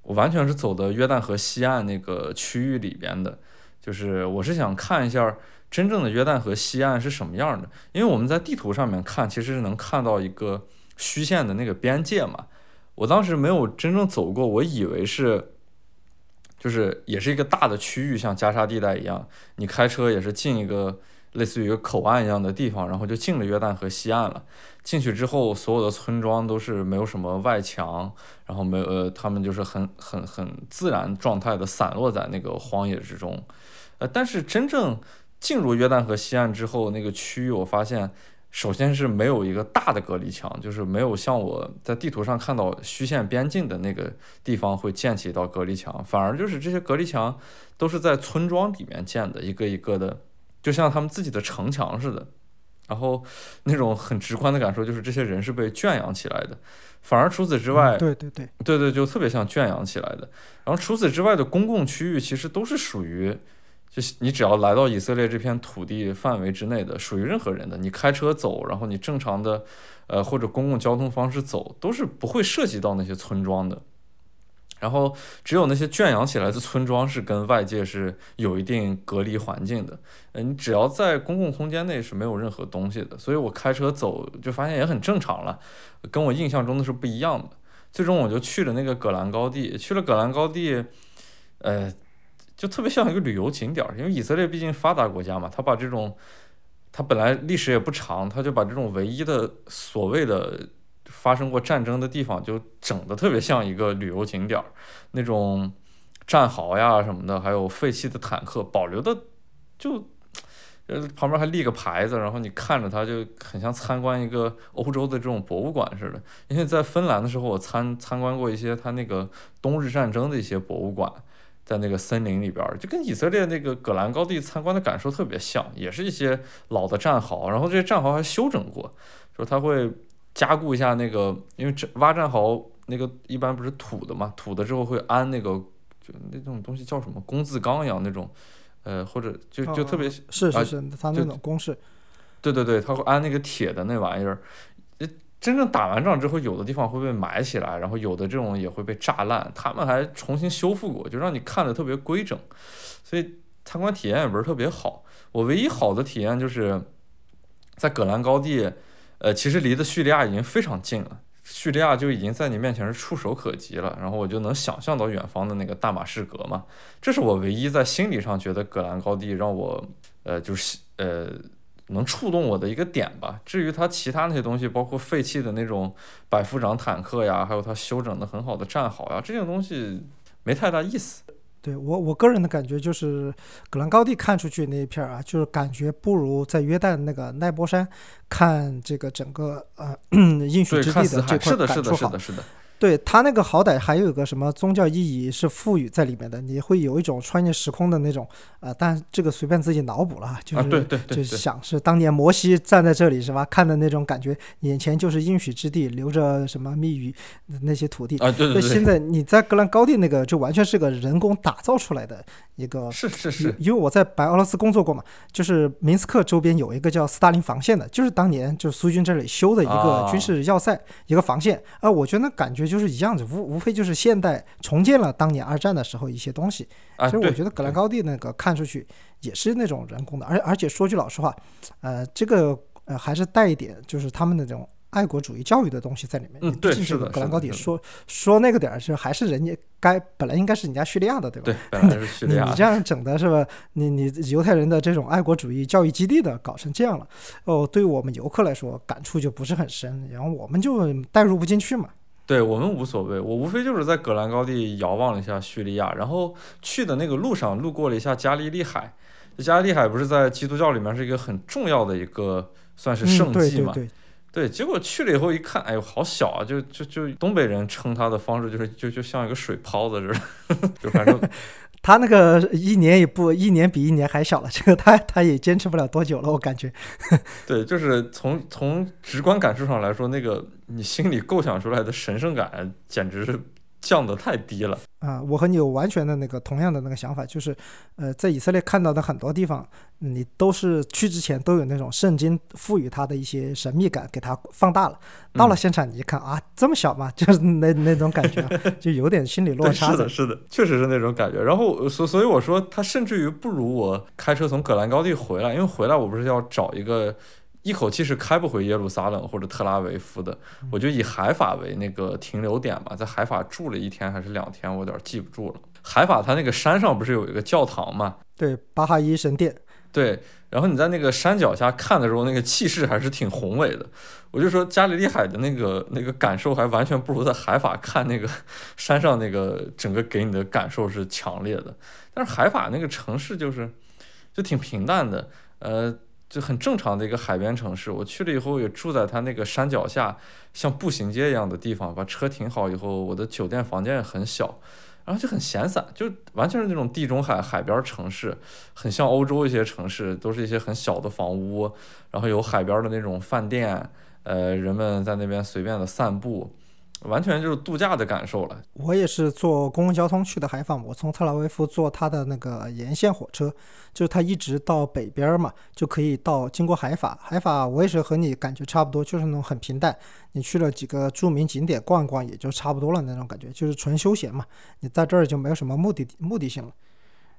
我完全是走的约旦河西岸那个区域里边的。就是我是想看一下真正的约旦河西岸是什么样的，因为我们在地图上面看，其实是能看到一个虚线的那个边界嘛。我当时没有真正走过，我以为是，就是也是一个大的区域，像加沙地带一样，你开车也是进一个。类似于一个口岸一样的地方，然后就进了约旦河西岸了。进去之后，所有的村庄都是没有什么外墙，然后没有呃，他们就是很很很自然状态的散落在那个荒野之中。呃，但是真正进入约旦河西岸之后，那个区域我发现，首先是没有一个大的隔离墙，就是没有像我在地图上看到虚线边境的那个地方会建起一道隔离墙，反而就是这些隔离墙都是在村庄里面建的，一个一个的。就像他们自己的城墙似的，然后那种很直观的感受就是这些人是被圈养起来的，反而除此之外，对对对，对对，就特别像圈养起来的。然后除此之外的公共区域其实都是属于，就是你只要来到以色列这片土地范围之内的，属于任何人的，你开车走，然后你正常的，呃或者公共交通方式走，都是不会涉及到那些村庄的。然后只有那些圈养起来的村庄是跟外界是有一定隔离环境的，呃，你只要在公共空间内是没有任何东西的，所以我开车走就发现也很正常了，跟我印象中的是不一样的。最终我就去了那个葛兰高地，去了葛兰高地，呃，就特别像一个旅游景点儿，因为以色列毕竟发达国家嘛，他把这种，他本来历史也不长，他就把这种唯一的所谓的。发生过战争的地方就整的特别像一个旅游景点儿，那种战壕呀什么的，还有废弃的坦克，保留的就呃旁边还立个牌子，然后你看着它就很像参观一个欧洲的这种博物馆似的。因为在芬兰的时候，我参参观过一些它那个冬日战争的一些博物馆，在那个森林里边，就跟以色列那个葛兰高地参观的感受特别像，也是一些老的战壕，然后这些战壕还修整过，说它会。加固一下那个，因为这挖战壕那个一般不是土的嘛，土的之后会安那个，就那种东西叫什么工字钢一样那种，呃，或者就就特别是是是，它那种工事。对对对，他会安那个铁的那玩意儿。真正打完仗之后，有的地方会被埋起来，然后有的这种也会被炸烂，他们还重新修复过，就让你看的特别规整，所以参观体验也不是特别好。我唯一好的体验就是在葛兰高地，呃，其实离的叙利亚已经非常近了，叙利亚就已经在你面前是触手可及了，然后我就能想象到远方的那个大马士革嘛，这是我唯一在心理上觉得葛兰高地让我呃就是呃能触动我的一个点吧。至于它其他那些东西，包括废弃的那种百夫长坦克呀，还有它修整的很好的战壕呀，这些东西没太大意思。对我我个人的感觉就是，葛兰高地看出去那一片儿啊，就是感觉不如在约旦那个奈波山看这个整个呃 应许对，之地的这块是的，是的，感触好。是的，是的。对它那个好歹还有个什么宗教意义是赋予在里面的，你会有一种穿越时空的那种呃，但这个随便自己脑补了啊，就啊，是、对对对对，就想是当年摩西站在这里是吧，看的那种感觉，眼前就是应许之地，留着什么密语那些土地。啊，对对对，那现在你在格兰高地那个就完全是个人工打造出来的一个是是是，因为我在白俄罗斯工作过嘛，就是明斯克周边有一个叫斯大林防线的，就是当年就是苏军这里修的一个啊。军事要塞，一个防线。啊、我觉得那感觉就是一样的，无无非就是现代重建了当年二战的时候一些东西。啊，其实我觉得格兰高地那个看出去也是那种人工的，而而且说句老实话，呃，这个呃还是带一点就是他们那种爱国主义教育的东西在里面。嗯对是的这个格兰高地说说那个点儿是还是人家该本来应该是人家叙利亚的，对吧？对，本来是叙利亚你你，这样整的是吧？你你犹太人的这种爱国主义教育基地的搞成这样了，哦，对于我们游客来说感触就不是很深，然后我们就带入不进去嘛。对我们无所谓，我无非就是在葛兰高地遥望了一下叙利亚，然后去的那个路上路过了一下加利利海。加利利海不是在基督教里面是一个很重要的一个算是嗯，圣迹嘛？对对对，对，结果去了以后一看，哎呦，好小啊！就就就东北人称它的方式就是就就像一个水泡子似的，就反正 他那个一年也不一年比一年还小了，这个他他也坚持不了多久了，我感觉。对，就是从从直观感受上来说，那个你心里构想出来的神圣感简直是降得太低了。啊、我和你有完全的那个同样的那个想法，就是，呃，在以色列看到的很多地方，你都是去之前都有那种圣经赋予它的一些神秘感，给它放大了。到了嗯现场你一看啊，这么小嘛，就是那那种感觉啊，就有点心理落，差是的，。是的，确实是那种感觉。然后所所以我说，它甚至于不如我开车从葛兰高地回来，因为回来我不是要找一个一口气是开不回耶路撒冷或者特拉维夫的，我就以海法为那个停留点吧，在海法住了一天还是两天，我有点记不住了。海法它那个山上不是有一个教堂嘛？对，巴哈伊神殿，对，然后你在那个山脚下看的时候，那个气势还是挺宏伟的。我就说加利利海的那个那个感受，还完全不如在海法看那个山上那个整个给你的感受是强烈的。但是海法那个城市就是就挺平淡的，呃，就很正常的一个海边城市。我去了以后也住在它那个山脚下，像步行街一样的地方，把车停好以后，我的酒店房间也很小。然后就很闲散，就完全是那种地中海海边城市，很像欧洲一些城市，都是一些很小的房屋，然后有海边的那种饭店，呃，人们在那边随便的散步，完全就是度假的感受了。我也是坐公共交通去的海法，我从特拉维夫坐他的那个沿线火车，就是他一直到北边嘛，就可以到经过海法。海法我也是和你感觉差不多，就是那种很平淡，你去了几个著名景点逛一逛也就差不多了那种感觉，就是纯休闲嘛。你在这儿就没有什么目的目的性了。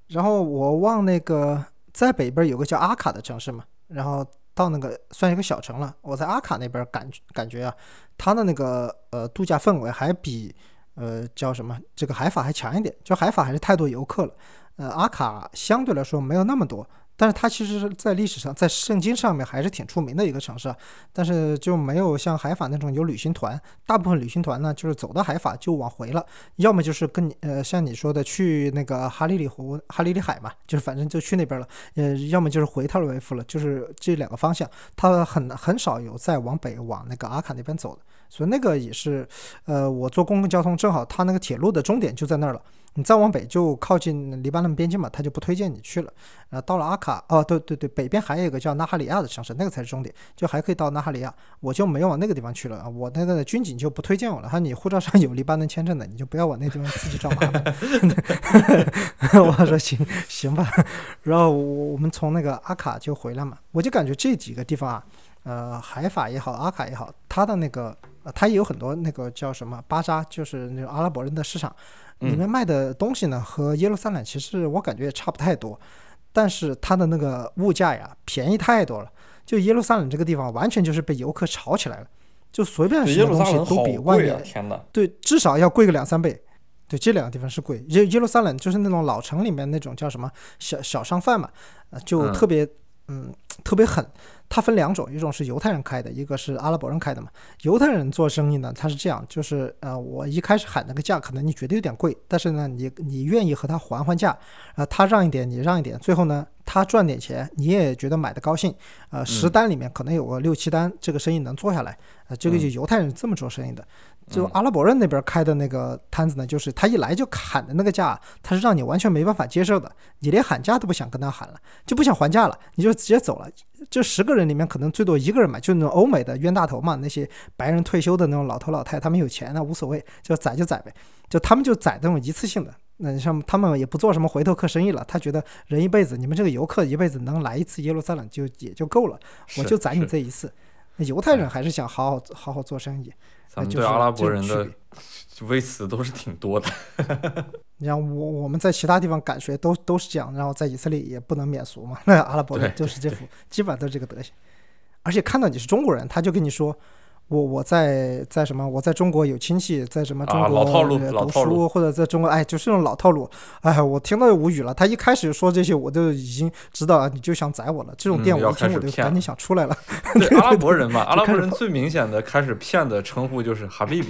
然后我往那个在北边有个叫阿卡的城市嘛，然后到那个算一个小城了。我在阿卡那边感感觉啊，它的那个呃度假氛围还比呃叫什么这个海法还强一点，就海法还是太多游客了，呃阿卡相对来说没有那么多。但是它其实是在历史上，在圣经上面还是挺出名的一个城市，但是就没有像海法那种有旅行团。大部分旅行团呢，就是走到海法就往回了，要么就是跟你呃像你说的去那个哈利里湖、哈利里海嘛，就是反正就去那边了。呃，要么就是回特拉维夫了，就是这两个方向，它很很少有再往北往那个阿卡那边走的。所以那个也是，呃，我坐公共交通正好它那个铁路的终点就在那儿了。你再往北就靠近黎巴嫩边境嘛，他就不推荐你去了。然后到了阿卡，哦，对对对，北边还有一个叫纳哈里亚的城市，那个才是终点，就还可以到纳哈里亚，我就没往那个地方去了啊。我那个军警就不推荐我了，他说你护照上有黎巴嫩签证的，你就不要往那地方自己找麻烦。我说行行吧，然后我我们从那个阿卡就回来嘛，我就感觉这几个地方啊，呃，海法也好，阿卡也好，它的那个。呃，它也有很多那个叫什么巴扎，就是那种阿拉伯人的市场，里面卖的东西呢，和耶路撒冷其实我感觉也差不太多，但是它的那个物价呀，便宜太多了。就耶路撒冷这个地方，完全就是被游客炒起来了，就随便什么东西都比外面，天呐，对，至少要贵个两三倍。对，这两个地方是贵。耶耶路撒冷就是那种老城里面那种叫什么小小商贩嘛，就特别嗯特别狠。它分两种，一种是犹太人开的，一个是阿拉伯人开的嘛。犹太人做生意呢，他是这样，就是呃，我一开始喊那个价，可能你觉得有点贵，但是呢，你你愿意和他还还价，啊，他让一点，你让一点，最后呢，他赚点钱，你也觉得买的高兴，呃，十单里面可能有个六七单，这个生意能做下来，啊，这个就犹太人这么做生意的。就阿拉伯人那边开的那个摊子呢，就是他一来就喊的那个价，他是让你完全没办法接受的，你连喊价都不想跟他喊了，就不想还价了，你就直接走了。这十个人里面可能最多一个人买，就那种欧美的冤大头嘛，那些白人退休的那种老头老太，他们有钱那无所谓，就宰就宰呗，就他们就宰那种一次性的。那像他们也不做什么回头客生意了，他觉得人一辈子，你们这个游客一辈子能来一次耶路撒冷就也就够了，我就宰你这一次。犹太人还是想好好好好做生意。咱们对阿拉伯人的微词 都是挺多的。你像我我们在其他地方赶学都都是这样，然后在以色列也不能免俗嘛。那阿拉伯人就是这副，基本上都是这个德行。而且看到你是中国人，他就跟你说。我我在在什么？我在中国有亲戚，在什么中国读书，或者在中国，哎，就是这种老套路。哎，我听到就无语了。他一开始说这些，我就已经知道你就想宰我了。这种店我一听我就赶紧想出来了。对阿拉伯人嘛，阿拉伯人最明显的开始骗的称呼就是哈比比，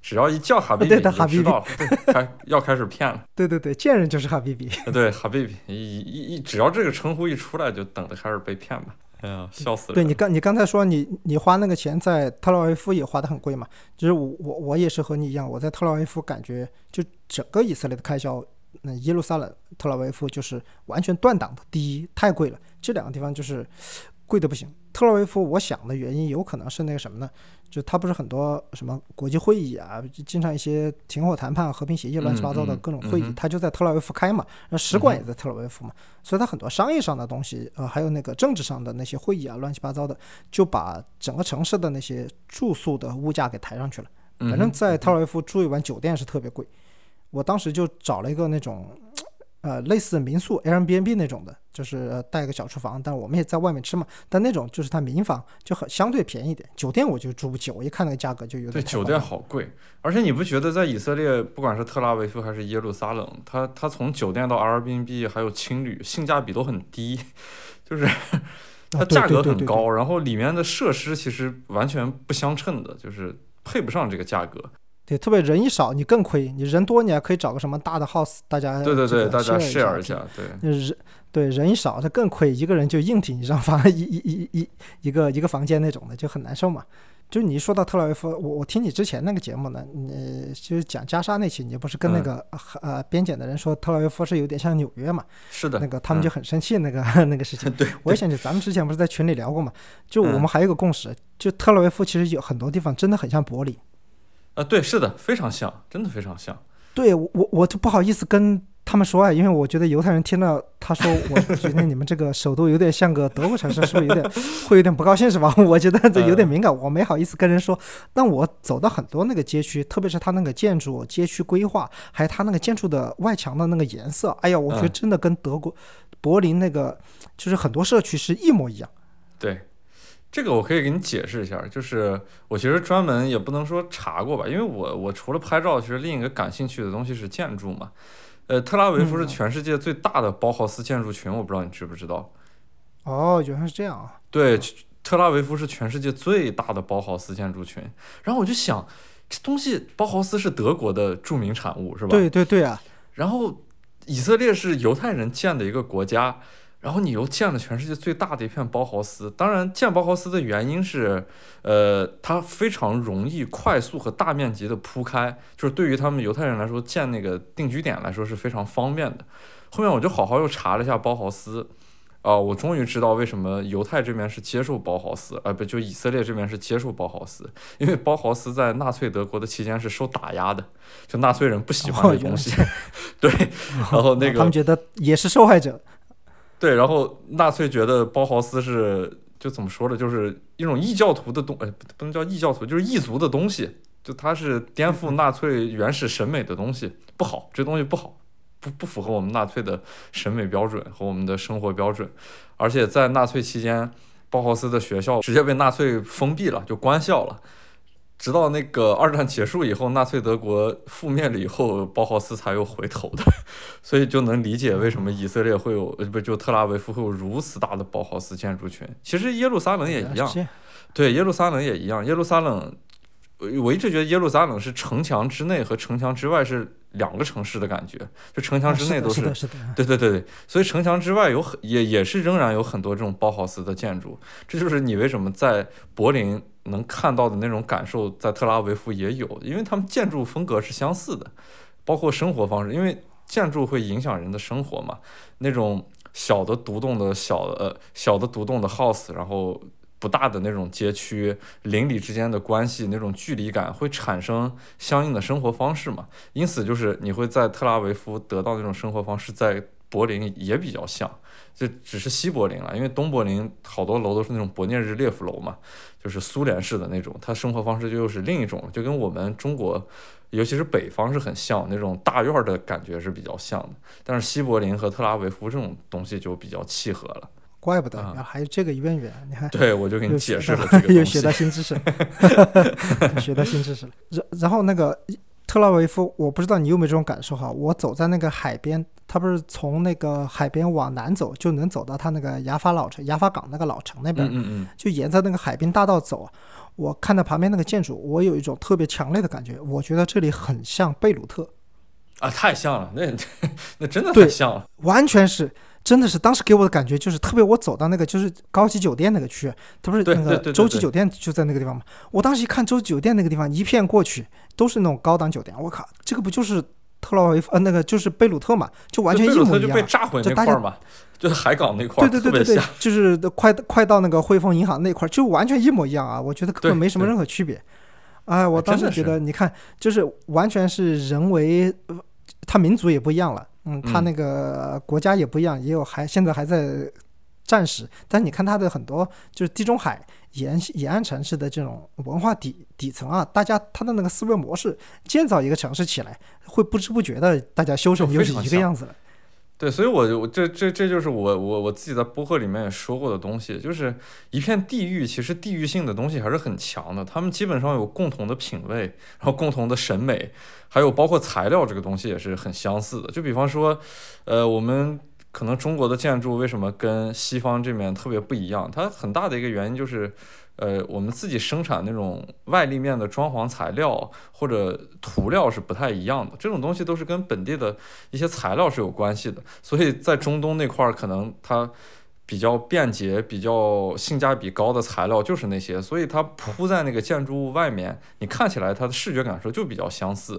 只要一叫哈比比，就知道开要开始骗了。对对对，见人就是哈比比。对哈比比，一一一只要这个称呼一出来，就等着开始被骗吧。哎呀，笑死了！对你刚你刚才说你你花那个钱在特拉维夫也花的很贵嘛？就是我我我也是和你一样，我在特拉维夫感觉就整个以色列的开销，那耶路撒冷、特拉维夫就是完全断档的。第一，太贵了，这两个地方就是贵的不行。特洛维夫，我想的原因有可能是那个什么呢？就他不是很多什么国际会议啊，经常一些停火谈判、和平协议乱七八糟的各种会议，他就在特拉维夫开嘛，那使馆也在特拉维夫嘛，所以他很多商业上的东西，呃，还有那个政治上的那些会议啊，乱七八糟的，就把整个城市的那些住宿的物价给抬上去了。反正，在特拉维夫住一晚酒店是特别贵，我当时就找了一个那种。呃，类似民宿 Airbnb 那种的，就是带个小厨房，但我们也在外面吃嘛。但那种就是它民房就很相对便宜一点。酒店我就住不起，我一看那个价格就有点。对，酒店好贵，而且你不觉得在以色列，不管是特拉维夫还是耶路撒冷，它它从酒店到 Airbnb 还有青旅，性价比都很低，就是它价格很高，然后里面的设施其实完全不相称的，就是配不上这个价格。对，特别人一少，你更亏。你人多，你还可以找个什么大的 house，大家对对对，大家 share 一下。对，人对人一少，他更亏。一个人就硬顶一张房，一一一一一个一个房间那种的，就很难受嘛。就你一说到特拉维夫，我我听你之前那个节目呢，你就是讲加沙那期，你不是跟那个呃边检的人说特拉维夫是有点像纽约嘛？是的。那个他们就很生气，那个那个事情。对。我也想起咱们之前不是在群里聊过嘛？就我们还有个共识，就特拉维夫其实有很多地方真的很像柏林。啊，对，是的，非常像，真的非常像。对我，我就不好意思跟他们说啊，因为我觉得犹太人听了他说，我 觉得你们这个首都有点像个德国城市，是不是有点 会有点不高兴，是吧？我觉得这有点敏感，我没好意思跟人说。但我走到很多那个街区，特别是他那个建筑、街区规划，还有他那个建筑的外墙的那个颜色，哎呀，我觉得真的跟德国柏林那个就是很多社区是一模一样。对。这个我可以给你解释一下，就是我其实专门也不能说查过吧，因为我我除了拍照，其实另一个感兴趣的东西是建筑嘛。呃，特拉维夫是全世界最大的包豪斯建筑群，我不知道你知不知道。哦，原来是这样啊。对，特拉维夫是全世界最大的包豪斯建筑群。然后我就想，这东西包豪斯是德国的著名产物，是吧？对对对啊。然后以色列是犹太人建的一个国家。然后你又建了全世界最大的一片包豪斯。当然，建包豪斯的原因是，呃，它非常容易、快速和大面积的铺开，就是对于他们犹太人来说，建那个定居点来说是非常方便的。后面我就好好又查了一下包豪斯。啊，我终于知道为什么犹太这边是接受包豪斯，啊不，就以色列这边是接受包豪斯，因为包豪斯在纳粹德国的期间是受打压的，就纳粹人不喜欢的东西，对，然后那个他们觉得也是受害者，对，然后纳粹觉得包豪斯是就怎么说呢，就是一种异教徒的东，哎，不能叫异教徒，就是异族的东西，就它是颠覆纳粹原始审美的东西，不好，这东西不好。不不符合我们纳粹的审美标准和我们的生活标准，而且在纳粹期间，包豪斯的学校直接被纳粹封闭了，就关校了。直到那个二战结束以后，纳粹德国覆灭了以后，包豪斯才又回头的。所以就能理解为什么以色列会有，不就特拉维夫会有如此大的包豪斯建筑群。其实耶路撒冷也一样，对，耶路撒冷也一样。耶路撒冷，我一直觉得耶路撒冷是城墙之内和城墙之外是。两个城市的感觉，就城墙之内都是，对对对对，所以城墙之外有很也也是仍然有很多这种包豪斯的建筑，这就是你为什么在柏林能看到的那种感受，在特拉维夫也有，因为他们建筑风格是相似的，包括生活方式，因为建筑会影响人的生活嘛，那种小的独栋的小呃小的独栋的 house，然后。不大的那种街区，邻里之间的关系那种距离感会产生相应的生活方式嘛？因此，就是你会在特拉维夫得到那种生活方式，在柏林也比较像，就只是西柏林了，因为东柏林好多楼都是那种勃列日列夫楼嘛，就是苏联式的那种，它生活方式就又是另一种，就跟我们中国，尤其是北方是很像那种大院的感觉是比较像的，但是西柏林和特拉维夫这种东西就比较契合了。怪不得，还有这个渊源，你看，对我就给你解释了，又学到新知识，学到新知识了。然然后那个特拉维夫，我不知道你有没有这种感受哈？我走在那个海边，它不是从那个海边往南走，就能走到它那个雅法老城、雅法港那个老城那边，嗯嗯，就沿着那个海滨大道走，我看到旁边那个建筑，我有一种特别强烈的感觉，我觉得这里很像贝鲁特，啊，太像了，那 那真的太像了，完全是。真的是当时给我的感觉就是特别，我走到那个就是高级酒店那个区，它不是那个洲际酒店就在那个地方嘛？我当时一看洲际酒店那个地方，一片过去都是那种高档酒店，我靠，这个不就是特拉维夫呃那个就是贝鲁特嘛，就完全一模一样。就被炸毁那块儿嘛，就是海港那块儿，对对对对对，就是快快到那个汇丰银行那块儿，就完全一模一样啊！我觉得根本没什么任何区别。哎，我当时觉得你看，就是完全是人为，他民族也不一样了。嗯，他那个国家也不一样，也有还现在还在战时，但是你看他的很多就是地中海沿沿岸城市的这种文化底底层啊，大家他的那个思维模式，建造一个城市起来，会不知不觉的大家修成就是一个样子了。对，所以，我我这这这就是我我我自己在播客里面也说过的东西，就是一片地域，其实地域性的东西还是很强的。他们基本上有共同的品味，然后共同的审美，还有包括材料这个东西也是很相似的。就比方说，呃，我们可能中国的建筑为什么跟西方这面特别不一样？它很大的一个原因就是。呃，我们自己生产那种外立面的装潢材料或者涂料是不太一样的，这种东西都是跟本地的一些材料是有关系的，所以在中东那块儿可能它。比较便捷、比较性价比高的材料就是那些，所以它铺在那个建筑物外面，你看起来它的视觉感受就比较相似。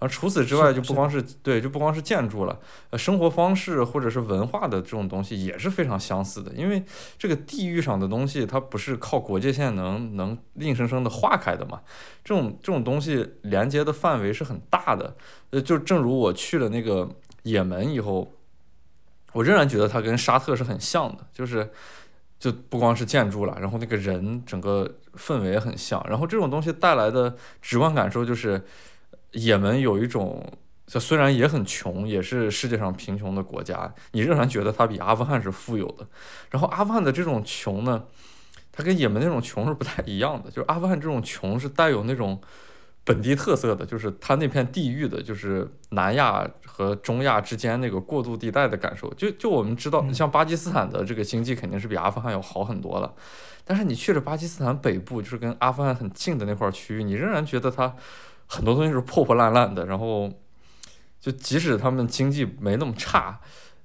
然后除此之外，就不光是对，就不光是建筑了，呃，生活方式或者是文化的这种东西也是非常相似的。因为这个地域上的东西，它不是靠国界线能能硬生生的划开的嘛。这种这种东西连接的范围是很大的。呃，就正如我去了那个也门以后。我仍然觉得它跟沙特是很像的，就是就不光是建筑了，然后那个人整个氛围也很像。然后这种东西带来的直观感受就是，也门有一种，就虽然也很穷，也是世界上贫穷的国家，你仍然觉得它比阿富汗是富有的。然后阿富汗的这种穷呢，它跟也门那种穷是不太一样的，就是阿富汗这种穷是带有那种。本地特色的就是它那片地域的，就是南亚和中亚之间那个过渡地带的感受。就就我们知道，你像巴基斯坦的这个经济肯定是比阿富汗要好很多了，但是你去了巴基斯坦北部，就是跟阿富汗很近的那块区域，你仍然觉得它很多东西是破破烂烂的。然后，就即使他们经济没那么差，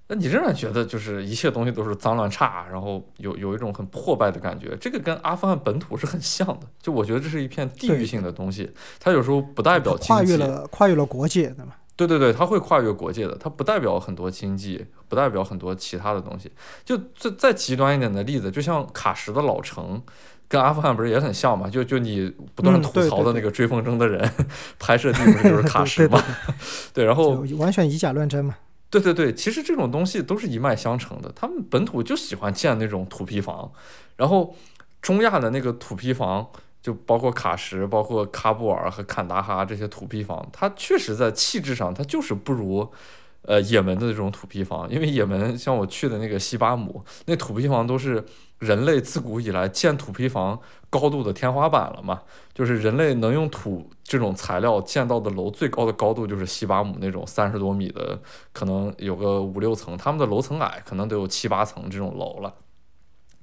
那你仍然觉得就是一切东西都是脏乱差，然后有有一种很破败的感觉。这个跟阿富汗本土是很像的，就我觉得这是一片地域性的东西，它有时候不代表跨越了跨越了国界，对吗？对对对，它会跨越国界的，它不代表很多经济，不代表很多其他的东西。就再再极端一点的例子，就像喀什的老城，跟阿富汗不是也很像嘛？就就你不断吐槽的那个追风筝的人，拍摄地不是就是喀什吗？对，然后完全以假乱真嘛。对对对，其实这种东西都是一脉相承的。他们本土就喜欢建那种土坯房，然后中亚的那个土坯房。就包括喀什、包括喀布尔和坎达哈这些土坯房，它确实在气质上，它就是不如，呃，也门的那种土坯房。因为也门像我去的那个西巴姆，那土坯房都是人类自古以来建土坯房高度的天花板了嘛。就是人类能用土这种材料建造的楼，最高的高度就是西巴姆那种三十多米的，可能有个五六层，他们的楼层矮，可能得有七八层这种楼了。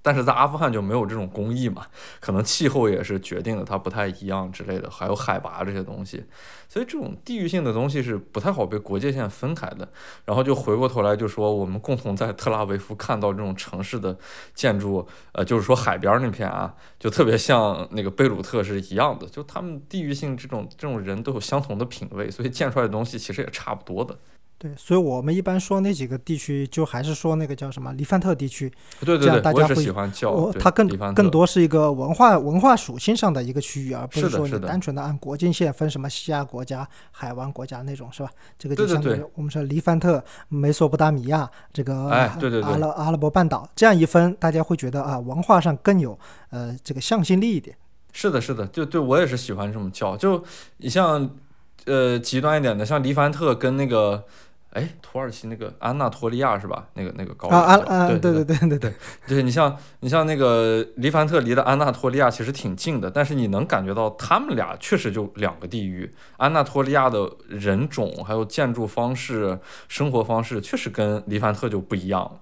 但是在阿富汗就没有这种工艺嘛，可能气候也是决定的，它不太一样之类的，还有海拔这些东西，所以这种地域性的东西是不太好被国界线分开的。然后就回过头来就说，我们共同在特拉维夫看到这种城市的建筑，呃，就是说海边那片啊，就特别像那个贝鲁特是一样的，就他们地域性这种这种人都有相同的品味，所以建出来的东西其实也差不多的。对，所以我们一般说那几个地区，就还是说那个叫什么黎凡特地区。对对对，我是喜欢叫。它更更多是一个文化文化属性上的一个区域，而不是说你单纯的按国境线分什么西亚国家、海湾国家那种，是吧？这个就相当于我们说黎凡特、美索不达米亚这个阿拉阿拉伯半岛这样一分，大家会觉得啊，文化上更有呃这个向心力一点。是的，是的，就对我也是喜欢这么叫。就你像呃极端一点的，像黎凡特跟那个。哎，土耳其那个安纳托利亚是吧？那个那个高啊啊！对对对对对 对，你像你像那个黎凡特离的安纳托利亚其实挺近的，但是你能感觉到他们俩确实就两个地域。安纳托利亚的人种还有建筑方式、生活方式确实跟黎凡特就不一样了。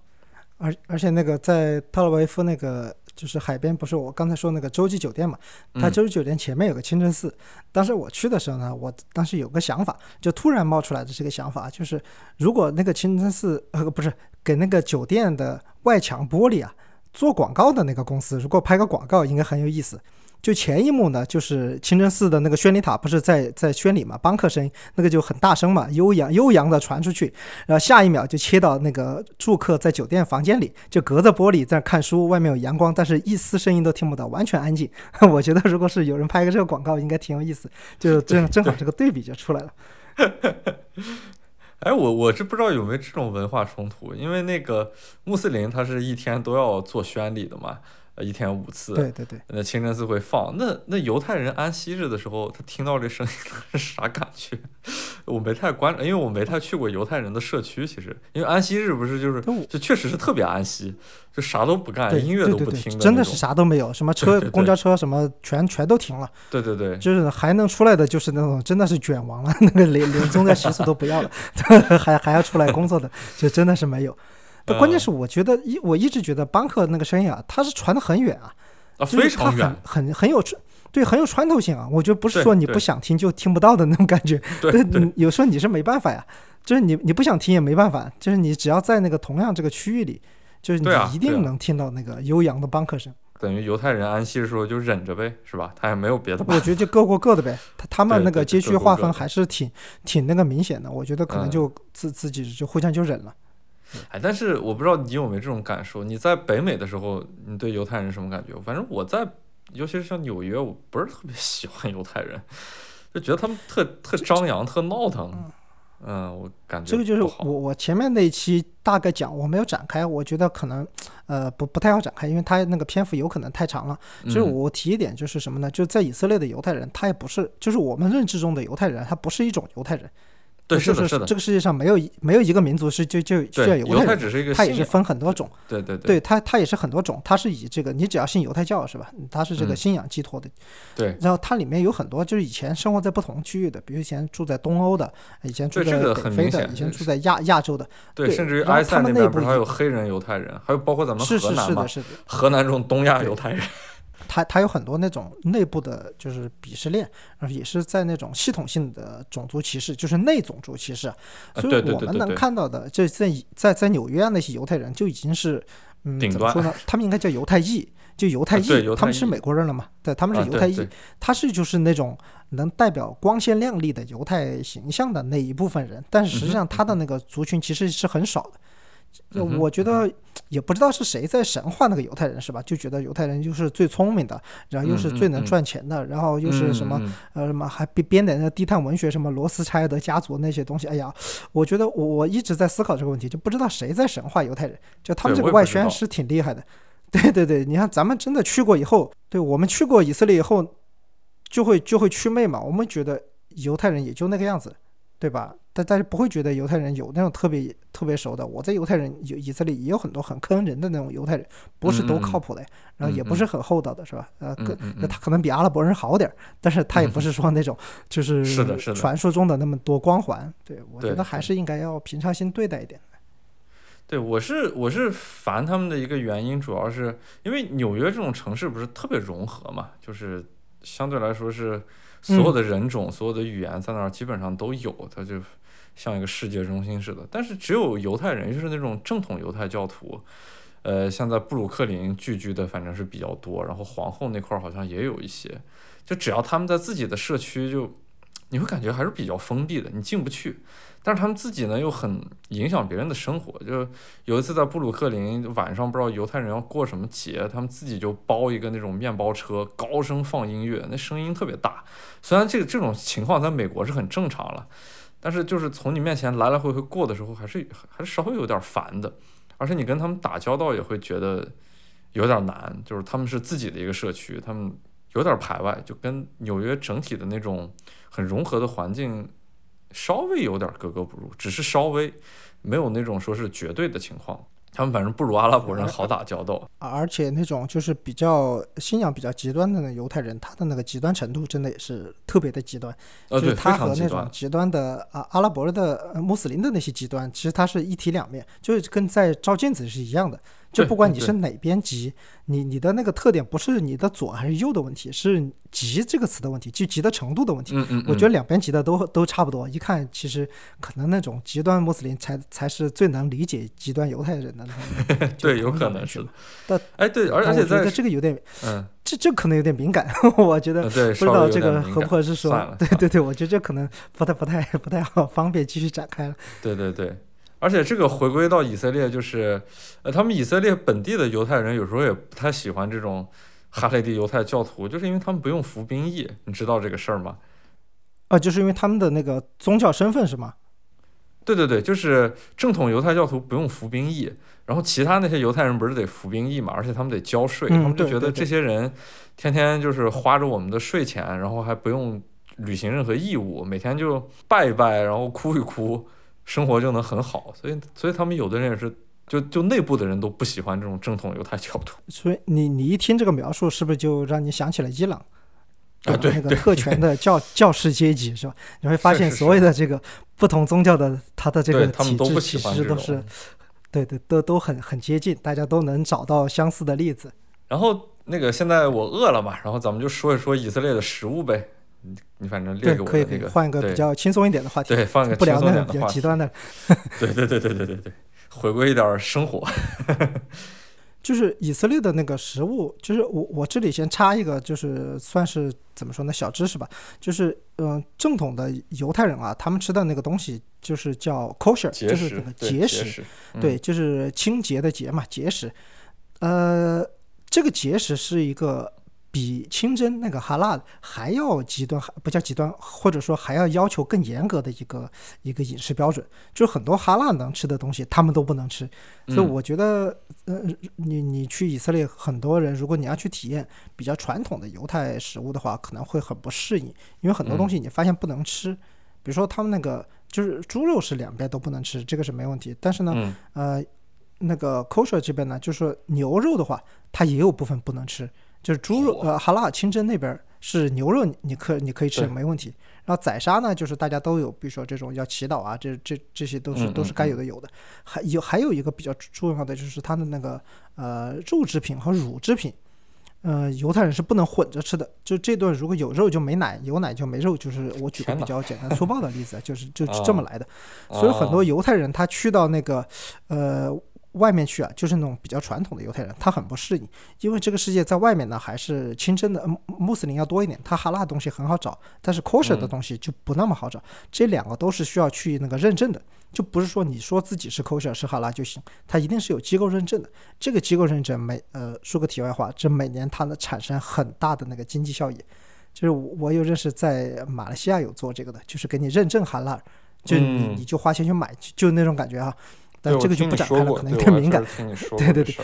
而而且那个在特拉维夫那个。就是海边，不是我刚才说那个洲际酒店嘛？它洲际酒店前面有个清真寺。当时我去的时候呢，我当时有个想法，就突然冒出来的这个想法，就是如果那个清真寺呃不是给那个酒店的外墙玻璃啊做广告的那个公司，如果拍个广告，应该很有意思。就前一幕呢，就是清真寺的那个宣礼塔不是在在宣礼嘛，邦克声音那个就很大声嘛，悠扬悠扬的传出去，然后下一秒就切到那个住客在酒店房间里，就隔着玻璃在看书，外面有阳光，但是一丝声音都听不到，完全安静。我觉得如果是有人拍个这个广告，应该挺有意思，就正正好这个对比就出来了。哎，我我是不知道有没有这种文化冲突，因为那个穆斯林他是一天都要做宣礼的嘛。一天五次，对对对，那清真寺会放。那那犹太人安息日的时候，他听到这声音 是啥感觉？我没太关，因为我没太去过犹太人的社区。其实，因为安息日不是就是就确实是特别安息，就啥都不干，音乐都不听，真的是啥都没有，什么车、公交车什么全全都停了。对对对，就是还能出来的就是那种真的是卷王了，那个连连宗教习俗都不要了，还还要出来工作的，就真的是没有。关键是我觉得一我一直觉得邦克那个声音啊，它是传的很远啊，啊非常远，很很很有穿，对，很有穿透性啊。我觉得不是说你不想听就听不到的那种感觉。对，有时候你是没办法呀，就是你你不想听也没办法，就是你只要在那个同样这个区域里，就是你一定能听到那个悠扬的邦克声。等于犹太人安息的时候就忍着呗，是吧？他也没有别的办法。我觉得就各过各的呗。他他们那个街区划分还是挺挺那个明显的。我觉得可能就自自己就互相就忍了。哎，但是我不知道你有没有这种感受？你在北美的时候，你对犹太人什么感觉？反正我在，尤其是像纽约，我不是特别喜欢犹太人，就觉得他们特特张扬、特闹腾。嗯，我感觉这个就是我我前面那一期大概讲，我没有展开，我觉得可能呃不不太好展开，因为他那个篇幅有可能太长了。就是我提一点，就是什么呢？就在以色列的犹太人，他也不是，就是我们认知中的犹太人，他不是一种犹太人。对，是的，是的，这个世界上没有没有一个民族是就就需要犹太只是一个，他也是分很多种。对对对，他他也是很多种，他是以这个你只要信犹太教是吧？他是这个信仰寄托的。对。然后它里面有很多就是以前生活在不同区域的，比如以前住在东欧的，以前住在北非的，以前住在亚亚洲的。对，甚至于埃塞那边不是还有黑人犹太人，还有包括咱们河南嘛？河南这种东亚犹太人。它它有很多那种内部的，就是鄙视链，然后也是在那种系统性的种族歧视，就是内种族歧视。所以我们能看到的，就在在在纽约啊那些犹太人就已经是，嗯，怎么说呢？他们应该叫犹太裔，就犹太裔，他们是美国人了嘛？对，他们是犹太裔，他是就是那种能代表光鲜亮丽的犹太形象的那一部分人，但是实际上他的那个族群其实是很少的。我觉得也不知道是谁在神话那个犹太人是吧？就觉得犹太人就是最聪明的，然后又是最能赚钱的，然后又是什么呃什么还编编点那低碳文学什么罗斯柴尔德家族那些东西。哎呀，我觉得我我一直在思考这个问题，就不知道谁在神话犹太人。就他们这个外宣是挺厉害的。对对对，你看咱们真的去过以后，对我们去过以色列以后，就会就会祛魅嘛。我们觉得犹太人也就那个样子，对吧？但但是不会觉得犹太人有那种特别特别熟的。我在犹太人有以色列也有很多很坑人的那种犹太人，不是都靠谱的，然后也不是很厚道的，是吧？呃，那他可能比阿拉伯人好点儿，但是他也不是说那种就是传说中的那么多光环。对我觉得还是应该要平常心对待一点。对，我是我是烦他们的一个原因，主要是因为纽约这种城市不是特别融合嘛，就是相对来说是所有的人种、所有的语言在那儿基本上都有，它就。像一个世界中心似的，但是只有犹太人，就是那种正统犹太教徒，呃，像在布鲁克林聚居的，反正是比较多。然后皇后那块儿好像也有一些，就只要他们在自己的社区，就你会感觉还是比较封闭的，你进不去。但是他们自己呢，又很影响别人的生活。就有一次在布鲁克林晚上，不知道犹太人要过什么节，他们自己就包一个那种面包车，高声放音乐，那声音特别大。虽然这个这种情况在美国是很正常了。但是就是从你面前来来回回过的时候，还是还是稍微有点烦的，而且你跟他们打交道也会觉得有点难，就是他们是自己的一个社区，他们有点排外，就跟纽约整体的那种很融合的环境稍微有点格格不入，只是稍微没有那种说是绝对的情况。他们反正不如阿拉伯人好打交道，而且那种就是比较信仰比较极端的那犹太人，他的那个极端程度真的也是特别的极端。呃，对，他和那种极端的啊阿拉伯的穆斯林的那些极端，其实他是一体两面，就是跟在照镜子是一样的。就不管你是哪边急，你你的那个特点不是你的左还是右的问题，是急这个词的问题，就急的程度的问题。嗯嗯，我觉得两边急的都都差不多。一看，其实可能那种极端穆斯林才才是最能理解极端犹太人的。对，有可能是。但哎，对，而且在这个有点，嗯，这这可能有点敏感，我觉得不知道这个合不合适说。对对对，我觉得这可能不太不太不太好方便继续展开了。对对对。而且这个回归到以色列，就是，呃，他们以色列本地的犹太人有时候也不太喜欢这种哈雷迪犹太教徒，就是因为他们不用服兵役，你知道这个事儿吗？啊，就是因为他们的那个宗教身份是吗？对对对，就是正统犹太教徒不用服兵役，然后其他那些犹太人不是得服兵役嘛，而且他们得交税，他们就觉得这些人天天就是花着我们的税钱，然后还不用履行任何义务，每天就拜一拜，然后哭一哭。生活就能很好，所以所以他们有的人也是，就就内部的人都不喜欢这种正统犹太教徒。所以你你一听这个描述，是不是就让你想起了伊朗啊？对，那个特权的教 教士阶级是吧？你会发现所有的这个不同宗教的他的这个体制其实都是，对对，都都很很接近，大家都能找到相似的例子。然后那个现在我饿了嘛，然后咱们就说一说以色列的食物呗。你你反正列给我可以可以换一个比较轻松一点的话题，对，放一个不聊那个比较极端的。对对对对对对对，回归一点生活。就是以色列的那个食物，就是我我这里先插一个，就是算是怎么说呢，小知识吧。就是嗯，正统的犹太人啊，他们吃的那个东西就是叫 kosher，就是那个节食，对，就是清洁的洁嘛，节食。呃，这个节食是一个。比清真那个哈拉还要极端，不叫极端，或者说还要要求更严格的一个一个饮食标准，就是很多哈拉能吃的东西，他们都不能吃。所以我觉得，呃，你你去以色列，很多人如果你要去体验比较传统的犹太食物的话，可能会很不适应，因为很多东西你发现不能吃，比如说他们那个就是猪肉是两边都不能吃，这个是没问题。但是呢，呃，那个 kosher 这边呢，就是牛肉的话，它也有部分不能吃。就是猪肉，呃，哈拉清真那边是牛肉，你可你可以吃没问题。然后宰杀呢，就是大家都有，比如说这种要祈祷啊，这这这些都是都是该有的有的。还有还有一个比较重要的就是它的那个呃肉制品和乳制品，呃，犹太人是不能混着吃的，就这顿如果有肉就没奶，有奶就没肉，就是我举个比较简单粗暴的例子，就是就 是啊这么来的。所以很多犹太人他去到那个呃外面去啊，就是那种比较传统的犹太人，他很不适应，因为这个世界在外面呢还是清真的穆穆斯林要多一点，他哈拉的东西很好找，但是 kosher 的嗯东西就不那么好找，这两个都是需要去那个认证的，就不是说你说自己是 kosher 是哈拉就行，它一定是有机构认证的。这个机构认证每呃说个题外话，这每年它能产生很大的那个经济效益。就是我我有认识在马来西亚有做这个的，就是给你认证哈拉，就你、嗯你就花钱去买，就就那种感觉啊。但，这个就不展开了，可能有点敏感对对对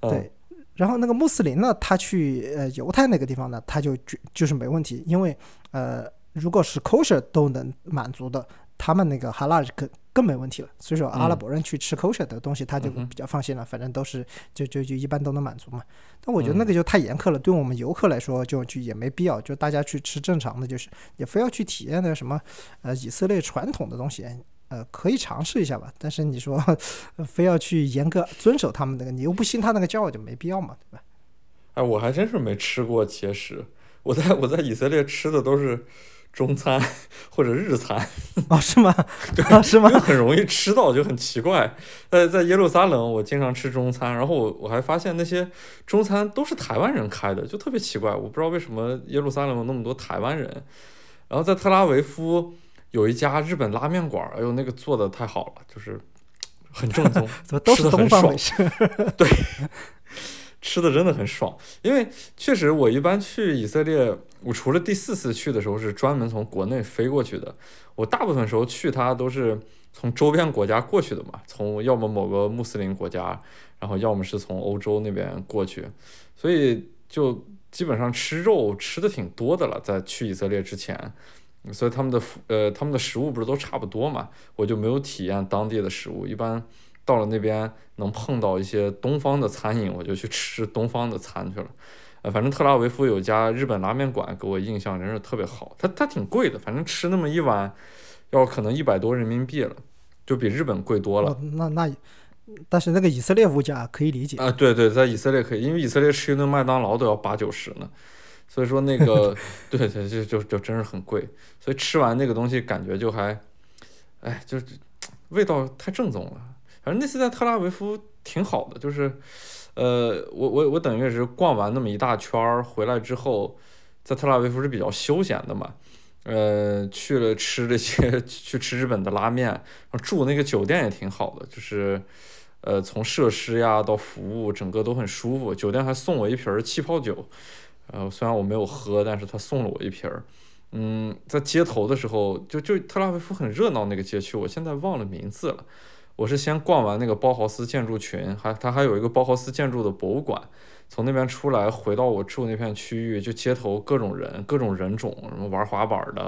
对，然后那个穆斯林呢，他去呃犹太那个地方呢，他就就就是没问题，因为呃如果是 kosher 都能满足的，他们那个哈拉更更没问题了。所以说阿拉伯人去吃 kosher 的东西，他就比较放心了，反正都是就就就一般都能满足嘛。但我觉得嗯那个就太严苛了，对我们游客来说就就也没必要，就大家去吃正常的，就是也非要去体验那个什么呃以色列传统的东西。呃，可以尝试一下吧，但是你说、呃非要去严格遵守他们那个，你又不信他那个教，就没必要嘛，对吧？哎，我还真是没吃过节食，我在我在以色列吃的都是中餐或者日餐，哦，是吗？啊，是吗？很容易吃到，就很奇怪。在在耶路撒冷，我经常吃中餐，然后我我还发现那些中餐都是台湾人开的，就特别奇怪。我不知道为什么耶路撒冷有那么多台湾人。然后在特拉维夫有一家日本拉面馆儿，哎呦，那个做的太好了，就是很正宗，怎么都是吃得很爽东方美食？吃的 真的很爽。因为确实我一般去以色列，我除了第四次去的时候是专门从国内飞过去的，我大部分时候去它都是从周边国家过去的嘛，从要么某个穆斯林国家，然后要么是从欧洲那边过去，所以就基本上吃肉吃的挺多的了，在去以色列之前。所以他们的服呃他们的食物不是都差不多嘛，我就没有体验当地的食物。一般到了那边能碰到一些东方的餐饮，我就去吃东方的餐去了。呃，反正特拉维夫有家日本拉面馆，给我印象真是特别好。它它挺贵的，反正吃那么一碗要可能一百多人民币了，就比日本贵多了。哦，那那，但是那个以色列物价可以理解。啊，对对，在以色列可以，因为以色列吃一顿麦当劳都要八九十呢，所以说那个 对对就就就真是很贵，所以吃完那个东西感觉就还，哎，就是味道太正宗了。反正那次在特拉维夫挺好的，就是，呃，我我我等于是逛完那么一大圈儿回来之后，在特拉维夫是比较休闲的嘛，呃，去了吃这些 去吃日本的拉面，然后住那个酒店也挺好的，就是。呃，从设施呀到服务，整个都很舒服。酒店还送我一瓶儿气泡酒，呃，虽然我没有喝，但是他送了我一瓶儿。嗯，在街头的时候，就就特拉维夫很热闹那个街区，我现在忘了名字了。我是先逛完那个包豪斯建筑群，还它还有一个包豪斯建筑的博物馆。从那边出来，回到我住那片区域，就街头各种人，各种人种，什么玩滑板的，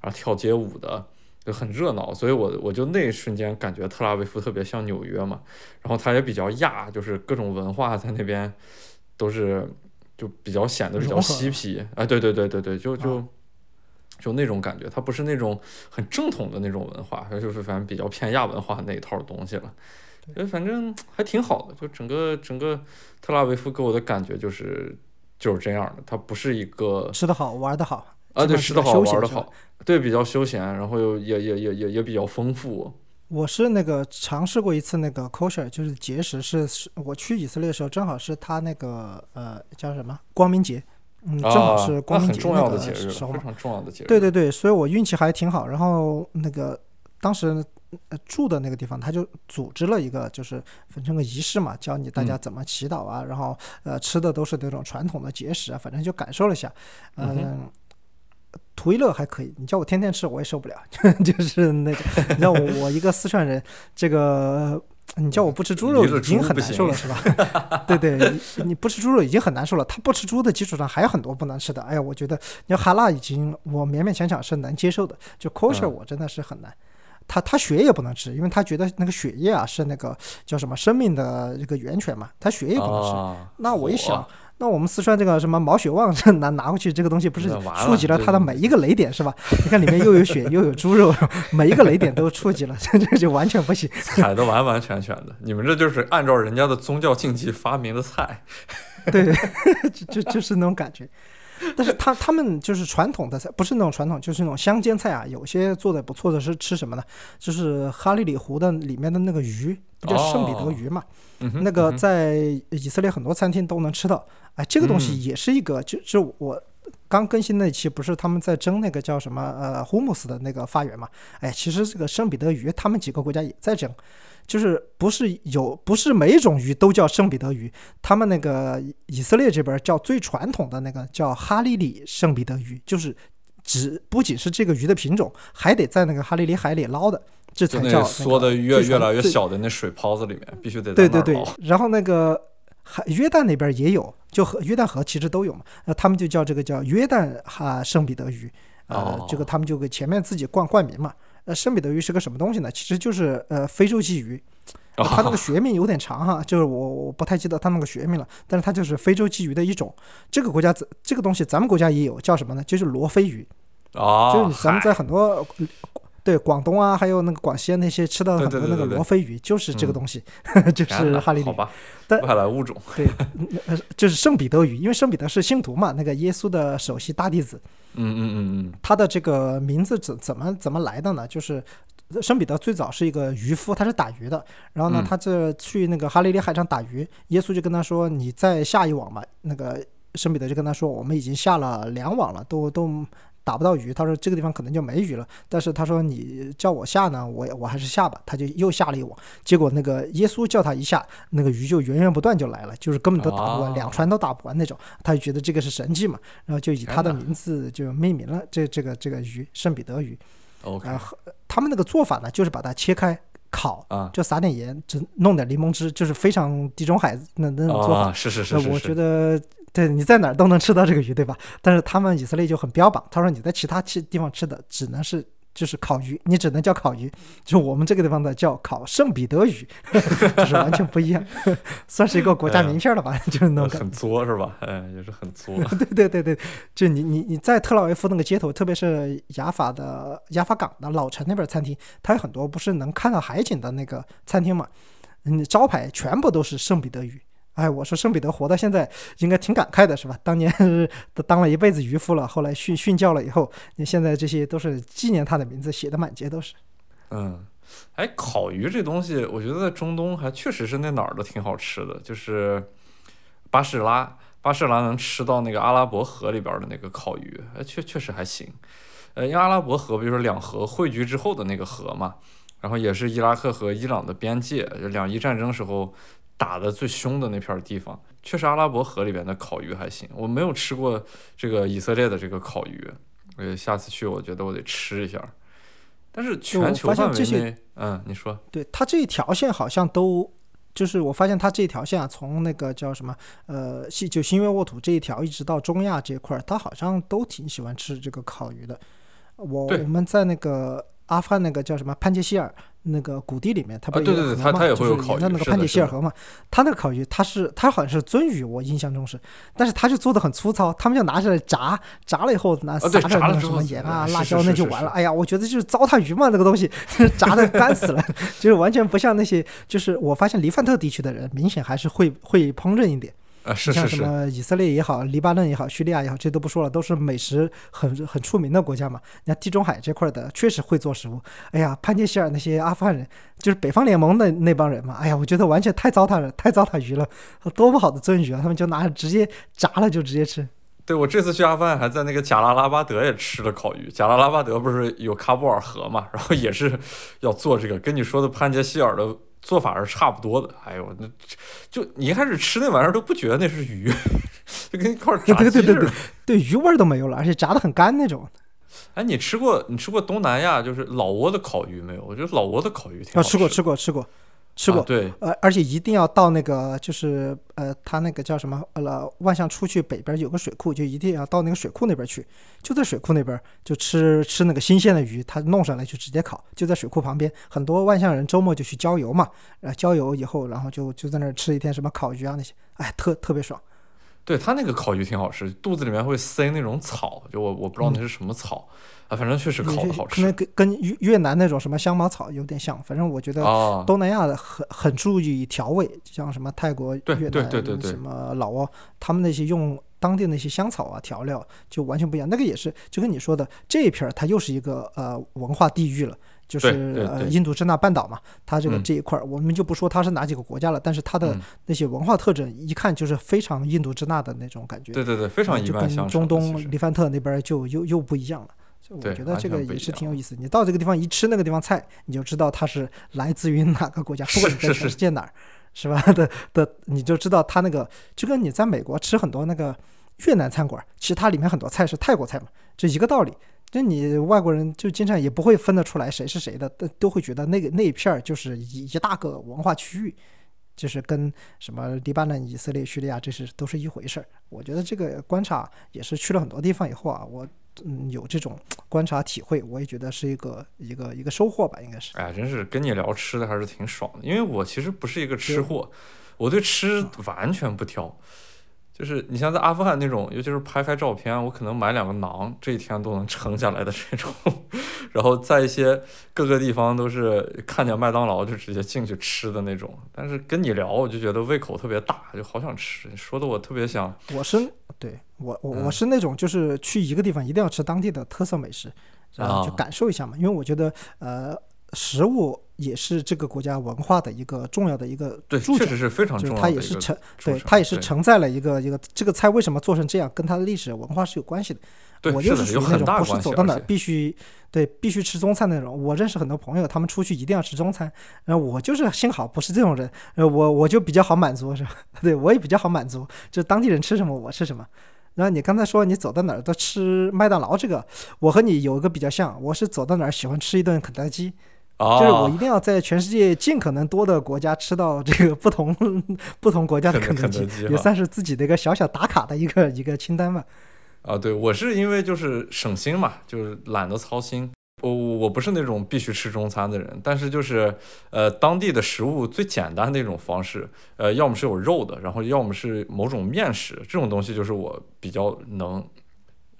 然后跳街舞的，就很热闹。所以我我就那一瞬间感觉特拉维夫特别像纽约嘛，然后它也比较亚，就是各种文化在那边都是就比较显得比较嬉皮。哎，对对对对对，就就。啊就那种感觉，它不是那种很正统的那种文化，它就是反正比较偏亚文化那一套东西了。呃，反正还挺好的，就整个整个特拉维夫给我的感觉就是就是这样的，它不是一个吃得好，玩得好。啊，对，吃的好，玩的好，对，比较休闲，然后又也也也也也比较丰富。我是那个尝试过一次那个 kosher，就是节食是，是我去以色列的时候，正好是他那个呃叫什么光明节，嗯，正好啊，是光明节的时候嘛。非常重要的节日。对对对，所以我运气还挺好。然后那个当时呃住的那个地方，他就组织了一个就是分成个仪式嘛，教你大家嗯怎么祈祷啊，然后呃吃的都是那种传统的节食啊，反正就感受了一下，嗯。图一乐还可以，你叫我天天吃我也受不了，就是那种，你知道我我一个四川人，这个你叫我不吃猪肉已经很难受了，是吧？对 对，你你不吃猪肉已经很难受了，他不吃猪的基础上还有很多不能吃的。哎呀，我觉得你要哈辣已经我勉勉强强是能接受的，就 kosher 嗯我真的是很难。他他血也不能吃，因为他觉得那个血液啊是那个叫什么生命的这个源泉嘛，他血液不能吃。啊，那我一火想，那我们四川这个什么毛血旺这拿拿过去，这个东西不是触及了这它的每一个雷点是吧？你看里面又有血又有猪肉，每一个雷点都触及了，这 这就完全不行。踩的完完全全的，你们这就是按照人家的宗教禁忌发明的菜。对，就就就是那种感觉。但是他他们就是传统的菜，不是那种传统，就是那种乡间菜啊。有些做的不错的是吃什么呢？就是哈利里湖的里面的那个鱼，不叫圣彼得鱼嘛？那个在以色列很多餐厅都能吃到。哎，这个东西也是一个，就就我刚更新那期，不是他们在争那个叫什么呃胡姆斯的那个发源嘛？哎，其实这个圣彼得鱼，他们几个国家也在争。就是不是有不是每种鱼都叫圣彼得鱼，他们那个以色列这边叫最传统的那个叫哈利里圣彼得鱼，就是只不仅是这个鱼的品种，还得在那个哈利里海里捞的，这才叫缩的越越来越小的那水泡子里面必须得对对对。然后那个海约旦那边也有，就和约旦河其实都有嘛，那他们就叫这个叫约旦哈圣彼得鱼，呃，这个他们就给前面自己冠冠名嘛。呃，圣彼得鱼是个什么东西呢？其实就是呃非洲鲫鱼，它那个学名有点长哈，就是我我不太记得它那个学名了，但是它就是非洲鲫鱼的一种。这个国家这这个东西咱们国家也有，叫什么呢？就是罗非鱼。哦，就是咱们在很多对广东啊，还有那个广西那些吃到很多那个罗非鱼，就是这个东西，就是哈利里。好吧，外来物种。对，就是圣彼得鱼，因为圣彼得是信徒嘛，那个耶稣的首席大弟子。嗯嗯嗯嗯，他的这个名字怎怎么怎么来的呢？就是圣彼得最早是一个渔夫，他是打鱼的。然后呢，他这去那个哈利利海上打鱼，耶稣就跟他说：“你再下一网吧。”那个圣彼得就跟他说：“我们已经下了两网了，都都。”打不到鱼，他说这个地方可能就没鱼了。但是他说你叫我下呢，我我还是下吧。他就又下了一网，结果那个耶稣叫他一下，那个鱼就源源不断就来了，就是根本都打不完，两船都打不完那种。他就觉得这个是神迹嘛，然后就以他的名字就命名了这这个这个鱼圣彼得鱼。OK，他们那个做法呢，就是把它切开烤啊，就撒点盐，只弄点柠檬汁，就是非常地中海那那种做法。是是是是，我觉得。对，你在哪儿都能吃到这个鱼，对吧？但是他们以色列就很标榜，他说你在其他地地方吃的只能是就是烤鱼，你只能叫烤鱼，就我们这个地方的叫烤圣彼得鱼，就是完全不一样，算是一个国家名片了吧？就是那种很作是吧？哎，也是很作。对对对对，就你你你在特拉维夫那个街头，特别是雅法的雅法港的老城那边餐厅，它有很多不是能看到海景的那个餐厅嘛？嗯，招牌全部都是圣彼得鱼。哎，我说圣彼得活到现在应该挺感慨的，是吧？当年都 当了一辈子渔夫了，后来训训教了以后，你现在这些都是纪念他的名字，写的满街都是。嗯，哎，烤鱼这东西，我觉得在中东还确实是那哪儿都挺好吃的，就是巴士拉，巴士拉能吃到那个阿拉伯河里边的那个烤鱼，哎，确确实还行。呃，因为阿拉伯河，比如说两河汇聚之后的那个河嘛，然后也是伊拉克和伊朗的边界，两伊战争时候。打的最凶的那片地方，确实阿拉伯河里边的烤鱼还行。我没有吃过这个以色列的这个烤鱼，呃，下次去我觉得我得吃一下。但是全球范围内，嗯，你说，对它这一条线好像都，就是我发现它这一条线啊，从那个叫什么，呃，新就新月沃土这一条，一直到中亚这块儿，它好像都挺喜欢吃这个烤鱼的。我我们在那个阿富汗那个叫什么潘杰希尔。那个谷地里面，它不对对对，它它也会有烤鱼，那个潘杰希尔河嘛，它那个烤鱼，它是它好像是鳟鱼，我印象中是，但是它就做的很粗糙，他们就拿下来炸，炸了以后拿撒点那个什么盐啊、辣椒那就完了。哎呀，我觉得就是糟蹋鱼嘛，那个东西炸的干死了，就是完全不像那些，就是我发现黎范特地区的人明显还是会会烹饪一点。啊，是是是，像什么以色列也好，黎巴嫩也好，叙利亚也好，这都不说了，都是美食很很出名的国家嘛。你看地中海这块的，确实会做食物。哎呀，潘杰希尔那些阿富汗人，就是北方联盟的那帮人嘛。哎呀，我觉得完全太糟蹋了，太糟蹋鱼了，多不好的鳟鱼啊！他们就拿着直接炸了就直接吃。对我这次去阿富汗，还在那个贾拉拉巴德也吃了烤鱼。贾拉拉巴德不是有喀布尔河嘛，然后也是要做这个，跟你说的潘杰希尔的。做法是差不多的，哎呦，那就你一开始吃那玩意儿都不觉得那是鱼，就跟一块炸鸡似的，对鱼味都没有了，而且炸的很干那种。哎，你吃过你吃过东南亚就是老挝的烤鱼没有？我觉得老挝的烤鱼挺好吃。吃过吃过吃过。吃过，对，呃，而且一定要到那个，就是呃，他那个叫什么，呃，万象出去北边有个水库，就一定要到那个水库那边去，就在水库那边就吃吃那个新鲜的鱼，他弄上来就直接烤，就在水库旁边，很多万象人周末就去郊游嘛，呃，郊游以后，然后就就在那儿吃一天什么烤鱼啊那些，哎，特特别爽。对他那个烤鱼挺好吃，肚子里面会塞那种草，就我我不知道那是什么草、啊，反正确实烤的好吃可能跟跟越越南那种什么香茅草有点像，反正我觉得啊。东南亚的很很注意调味，像什么泰国、越南、对对对什么老挝，他们那些用当地那些香草啊调料就完全不一样。那个也是，就跟你说的这一片儿，它又是一个呃文化地域了。就是呃印度支那半岛嘛，它这个嗯这一块儿，我们就不说它是哪几个国家了，但是它的嗯那些文化特征一看就是非常印度支那的那种感觉。对对对，非常一就跟脉相承中东黎凡特那边儿就又又不一样了。我觉得这个也是挺有意思。你到这个地方一吃那个地方菜，你就知道它是来自于哪个国家，不管你在全世界哪儿，是吧？的的，你就知道它那个就跟你在美国吃很多那个越南餐馆，其实它里面很多菜是泰国菜嘛，就一个道理。就你外国人就经常也不会分得出来谁是谁的，都都会觉得那个那一片儿就是一一大个文化区域，就是跟什么黎巴嫩、以色列、叙利亚这是都是一回事儿。我觉得这个观察也是去了很多地方以后啊，我嗯有这种观察体会，我也觉得是一个一个一个收获吧，应该是。哎，真是跟你聊吃的还是挺爽的，因为我其实不是一个吃货，我对吃完全不挑。就是你像在阿富汗那种，尤其是拍拍照片，我可能买两个馕，这一天都能撑下来的这种。然后在一些各个地方都是看见麦当劳就直接进去吃的那种。但是跟你聊，我就觉得胃口特别大，就好想吃，说的我特别想。我是对我我我嗯是那种就是去一个地方一定要吃当地的特色美食，然后就啊感受一下嘛，因为我觉得呃食物也是这个国家文化的一个重要的一个对，确实是非常重要的它也是承对它也是承载了一个一个这个菜为什么做成这样，跟它的历史文化是有关系的。对，我就是属于那种不是走到哪儿必须对必须吃中餐那种。我认识很多朋友，他们出去一定要吃中餐，然后我就是幸好不是这种人，呃，我我就比较好满足，是吧？对我也比较好满足，就当地人吃什么我吃什么。然后你刚才说你走到哪儿都吃麦当劳，这个我和你有一个比较像，我是走到哪儿喜欢吃一顿肯德基，就是我啊一，定要在全世界尽可能多的国家吃到这个不同 不同国家的肯肯德基，也算是自己的一个小小打卡的一个一个清单吧。啊，对我是因为就是省心嘛，就是懒得操心。我我不是那种必须吃中餐的人，但是就是呃当地的食物最简单的一种方式，呃要么是有肉的，然后要么是某种面食，这种东西就是我比较能。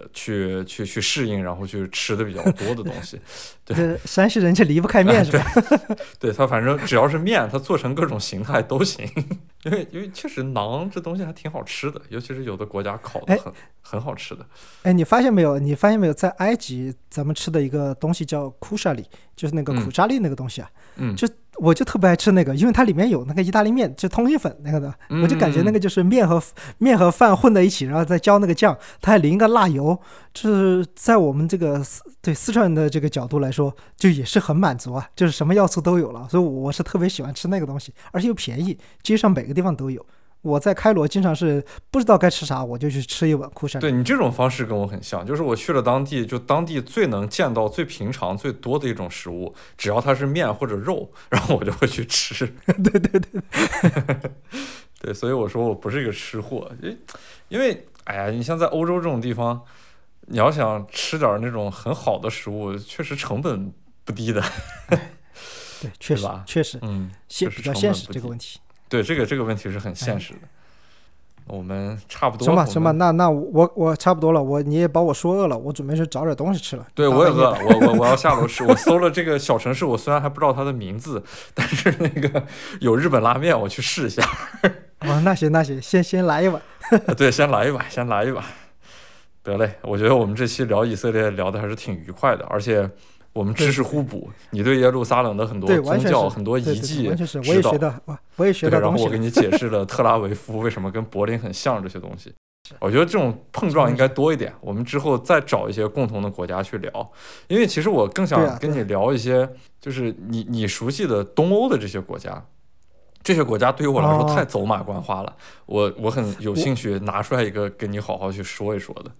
呃去去去适应，然后去吃的比较多的东西，对山西人就离不开面是吧？对他反正只要是面，它做成各种形态都行。因为因为确实馕这东西还挺好吃的，尤其是有的国家烤的哎很很好吃的。哎，你发现没有？你发现没有？在埃及，咱们吃的一个东西叫库沙里，就是那个嗯苦扎利那个东西啊，嗯，就我就特别爱吃那个，因为它里面有那个意大利面，就通心粉那个的，我就感觉那个就是面和面和饭混在一起，然后再浇那个酱，它还淋个辣油，就是在我们这个四对四川人的这个角度来说，就也是很满足啊，就是什么要素都有了，所以我是特别喜欢吃那个东西，而且又便宜，街上每个地方都有。我在开罗经常是不知道该吃啥，我就去吃一碗库山。对你这种方式跟我很像，就是我去了当地，就当地最能见到、最平常、最多的一种食物，只要它是面或者肉，然后我就会去吃。对 对对，对，所以我说我不是一个吃货，因因为哎呀，你像在欧洲这种地方，你要想吃点那种很好的食物，确实成本不低的。对，确实吧确实嗯，现比较现实这个问题。对，这个这个问题是很现实的。我们差不多，行吧行吧，那那我我差不多了，我你也把我说饿了，我准备去找点东西吃了。对，我也饿了，我我我要下楼吃。我搜了这个小城市，我虽然还不知道它的名字，但是那个有日本拉面，我去试一下。哦，那行那行，先先来一碗。对，先来一碗，先来一碗。得嘞，我觉得我们这期聊以色列聊的还是挺愉快的，而且我们知识互补。你对耶路撒冷的很多，宗教、很多遗迹完全是，我知道也学到，我我也学对，然后我给。你解释了特拉维夫为什么跟柏林很像这些东西。我觉得这种碰撞应该多一点，我们之后再找一些共同的国家去聊，因为其实我更想跟你聊一些，就是你你熟悉的东欧的这些国家，这些国家对于我来说哦太走马观花了，我我很有兴趣拿出来一个跟你好好去说一说的。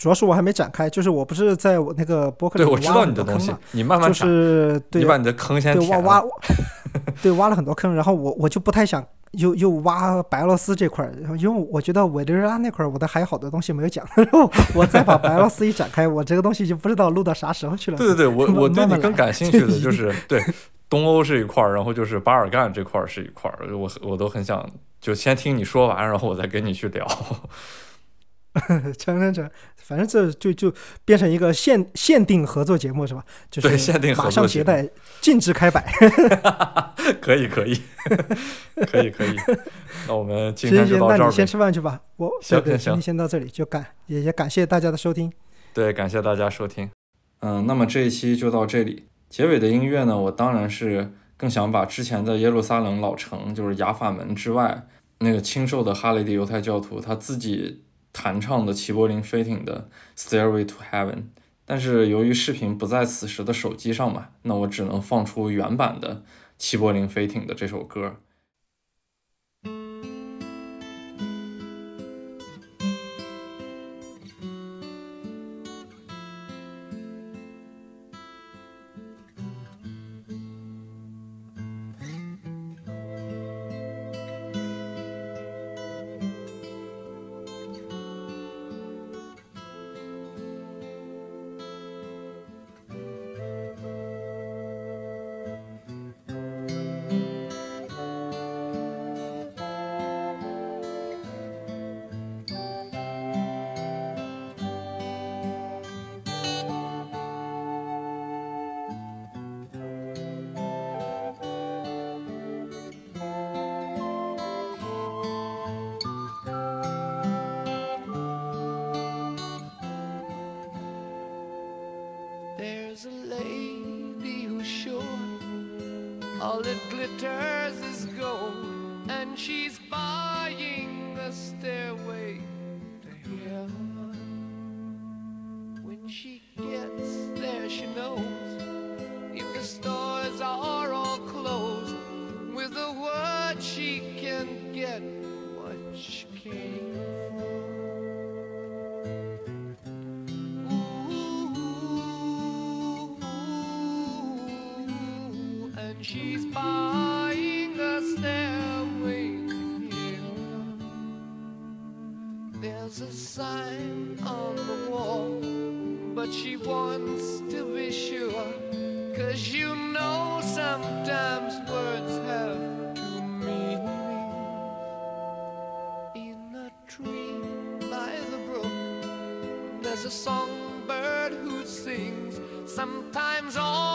主要是我还没展开，就是我不是在我那个博客里对，我知道挖了你的东西你慢慢就展，是对你把你的坑先对挖。挖，对挖了很多坑，然后我我就不太想又又挖白俄罗斯这块儿，然后因为我觉得委内瑞拉那块儿我的还有好多东西没有讲，然后我再把白俄罗斯一展开，我这个东西就不知道录到啥时候去了。对对对，我我对你更感兴趣的就是对东欧是一块儿，然后就是巴尔干这块儿是一块儿，我我都很想就先听你说完，然后我再跟你去聊。成成成，反正这就就变成一个限限定合作节目是吧？就是对限定合作马上携带，禁止开摆。可以可以可以可以，那我们今行行，天就到这儿那你先。吃饭去吧。我行行今天先到这里，就感也也感谢大家的收听。对，感谢大家收听。嗯，那么这一期就到这里。结尾的音乐呢，我当然是更想把之前的耶路撒冷老城，就是雅法门之外那个清瘦的哈雷的犹太教徒他自己弹唱的齐柏林飞艇的《Stairway to Heaven》，但是由于视频不在此时的手机上嘛，那我只能放出原版的齐柏林飞艇的这首歌。She wants to be sure. Cause you know sometimes words have two meanings. In a tree by the brook, there's a songbird who sings. Sometimes all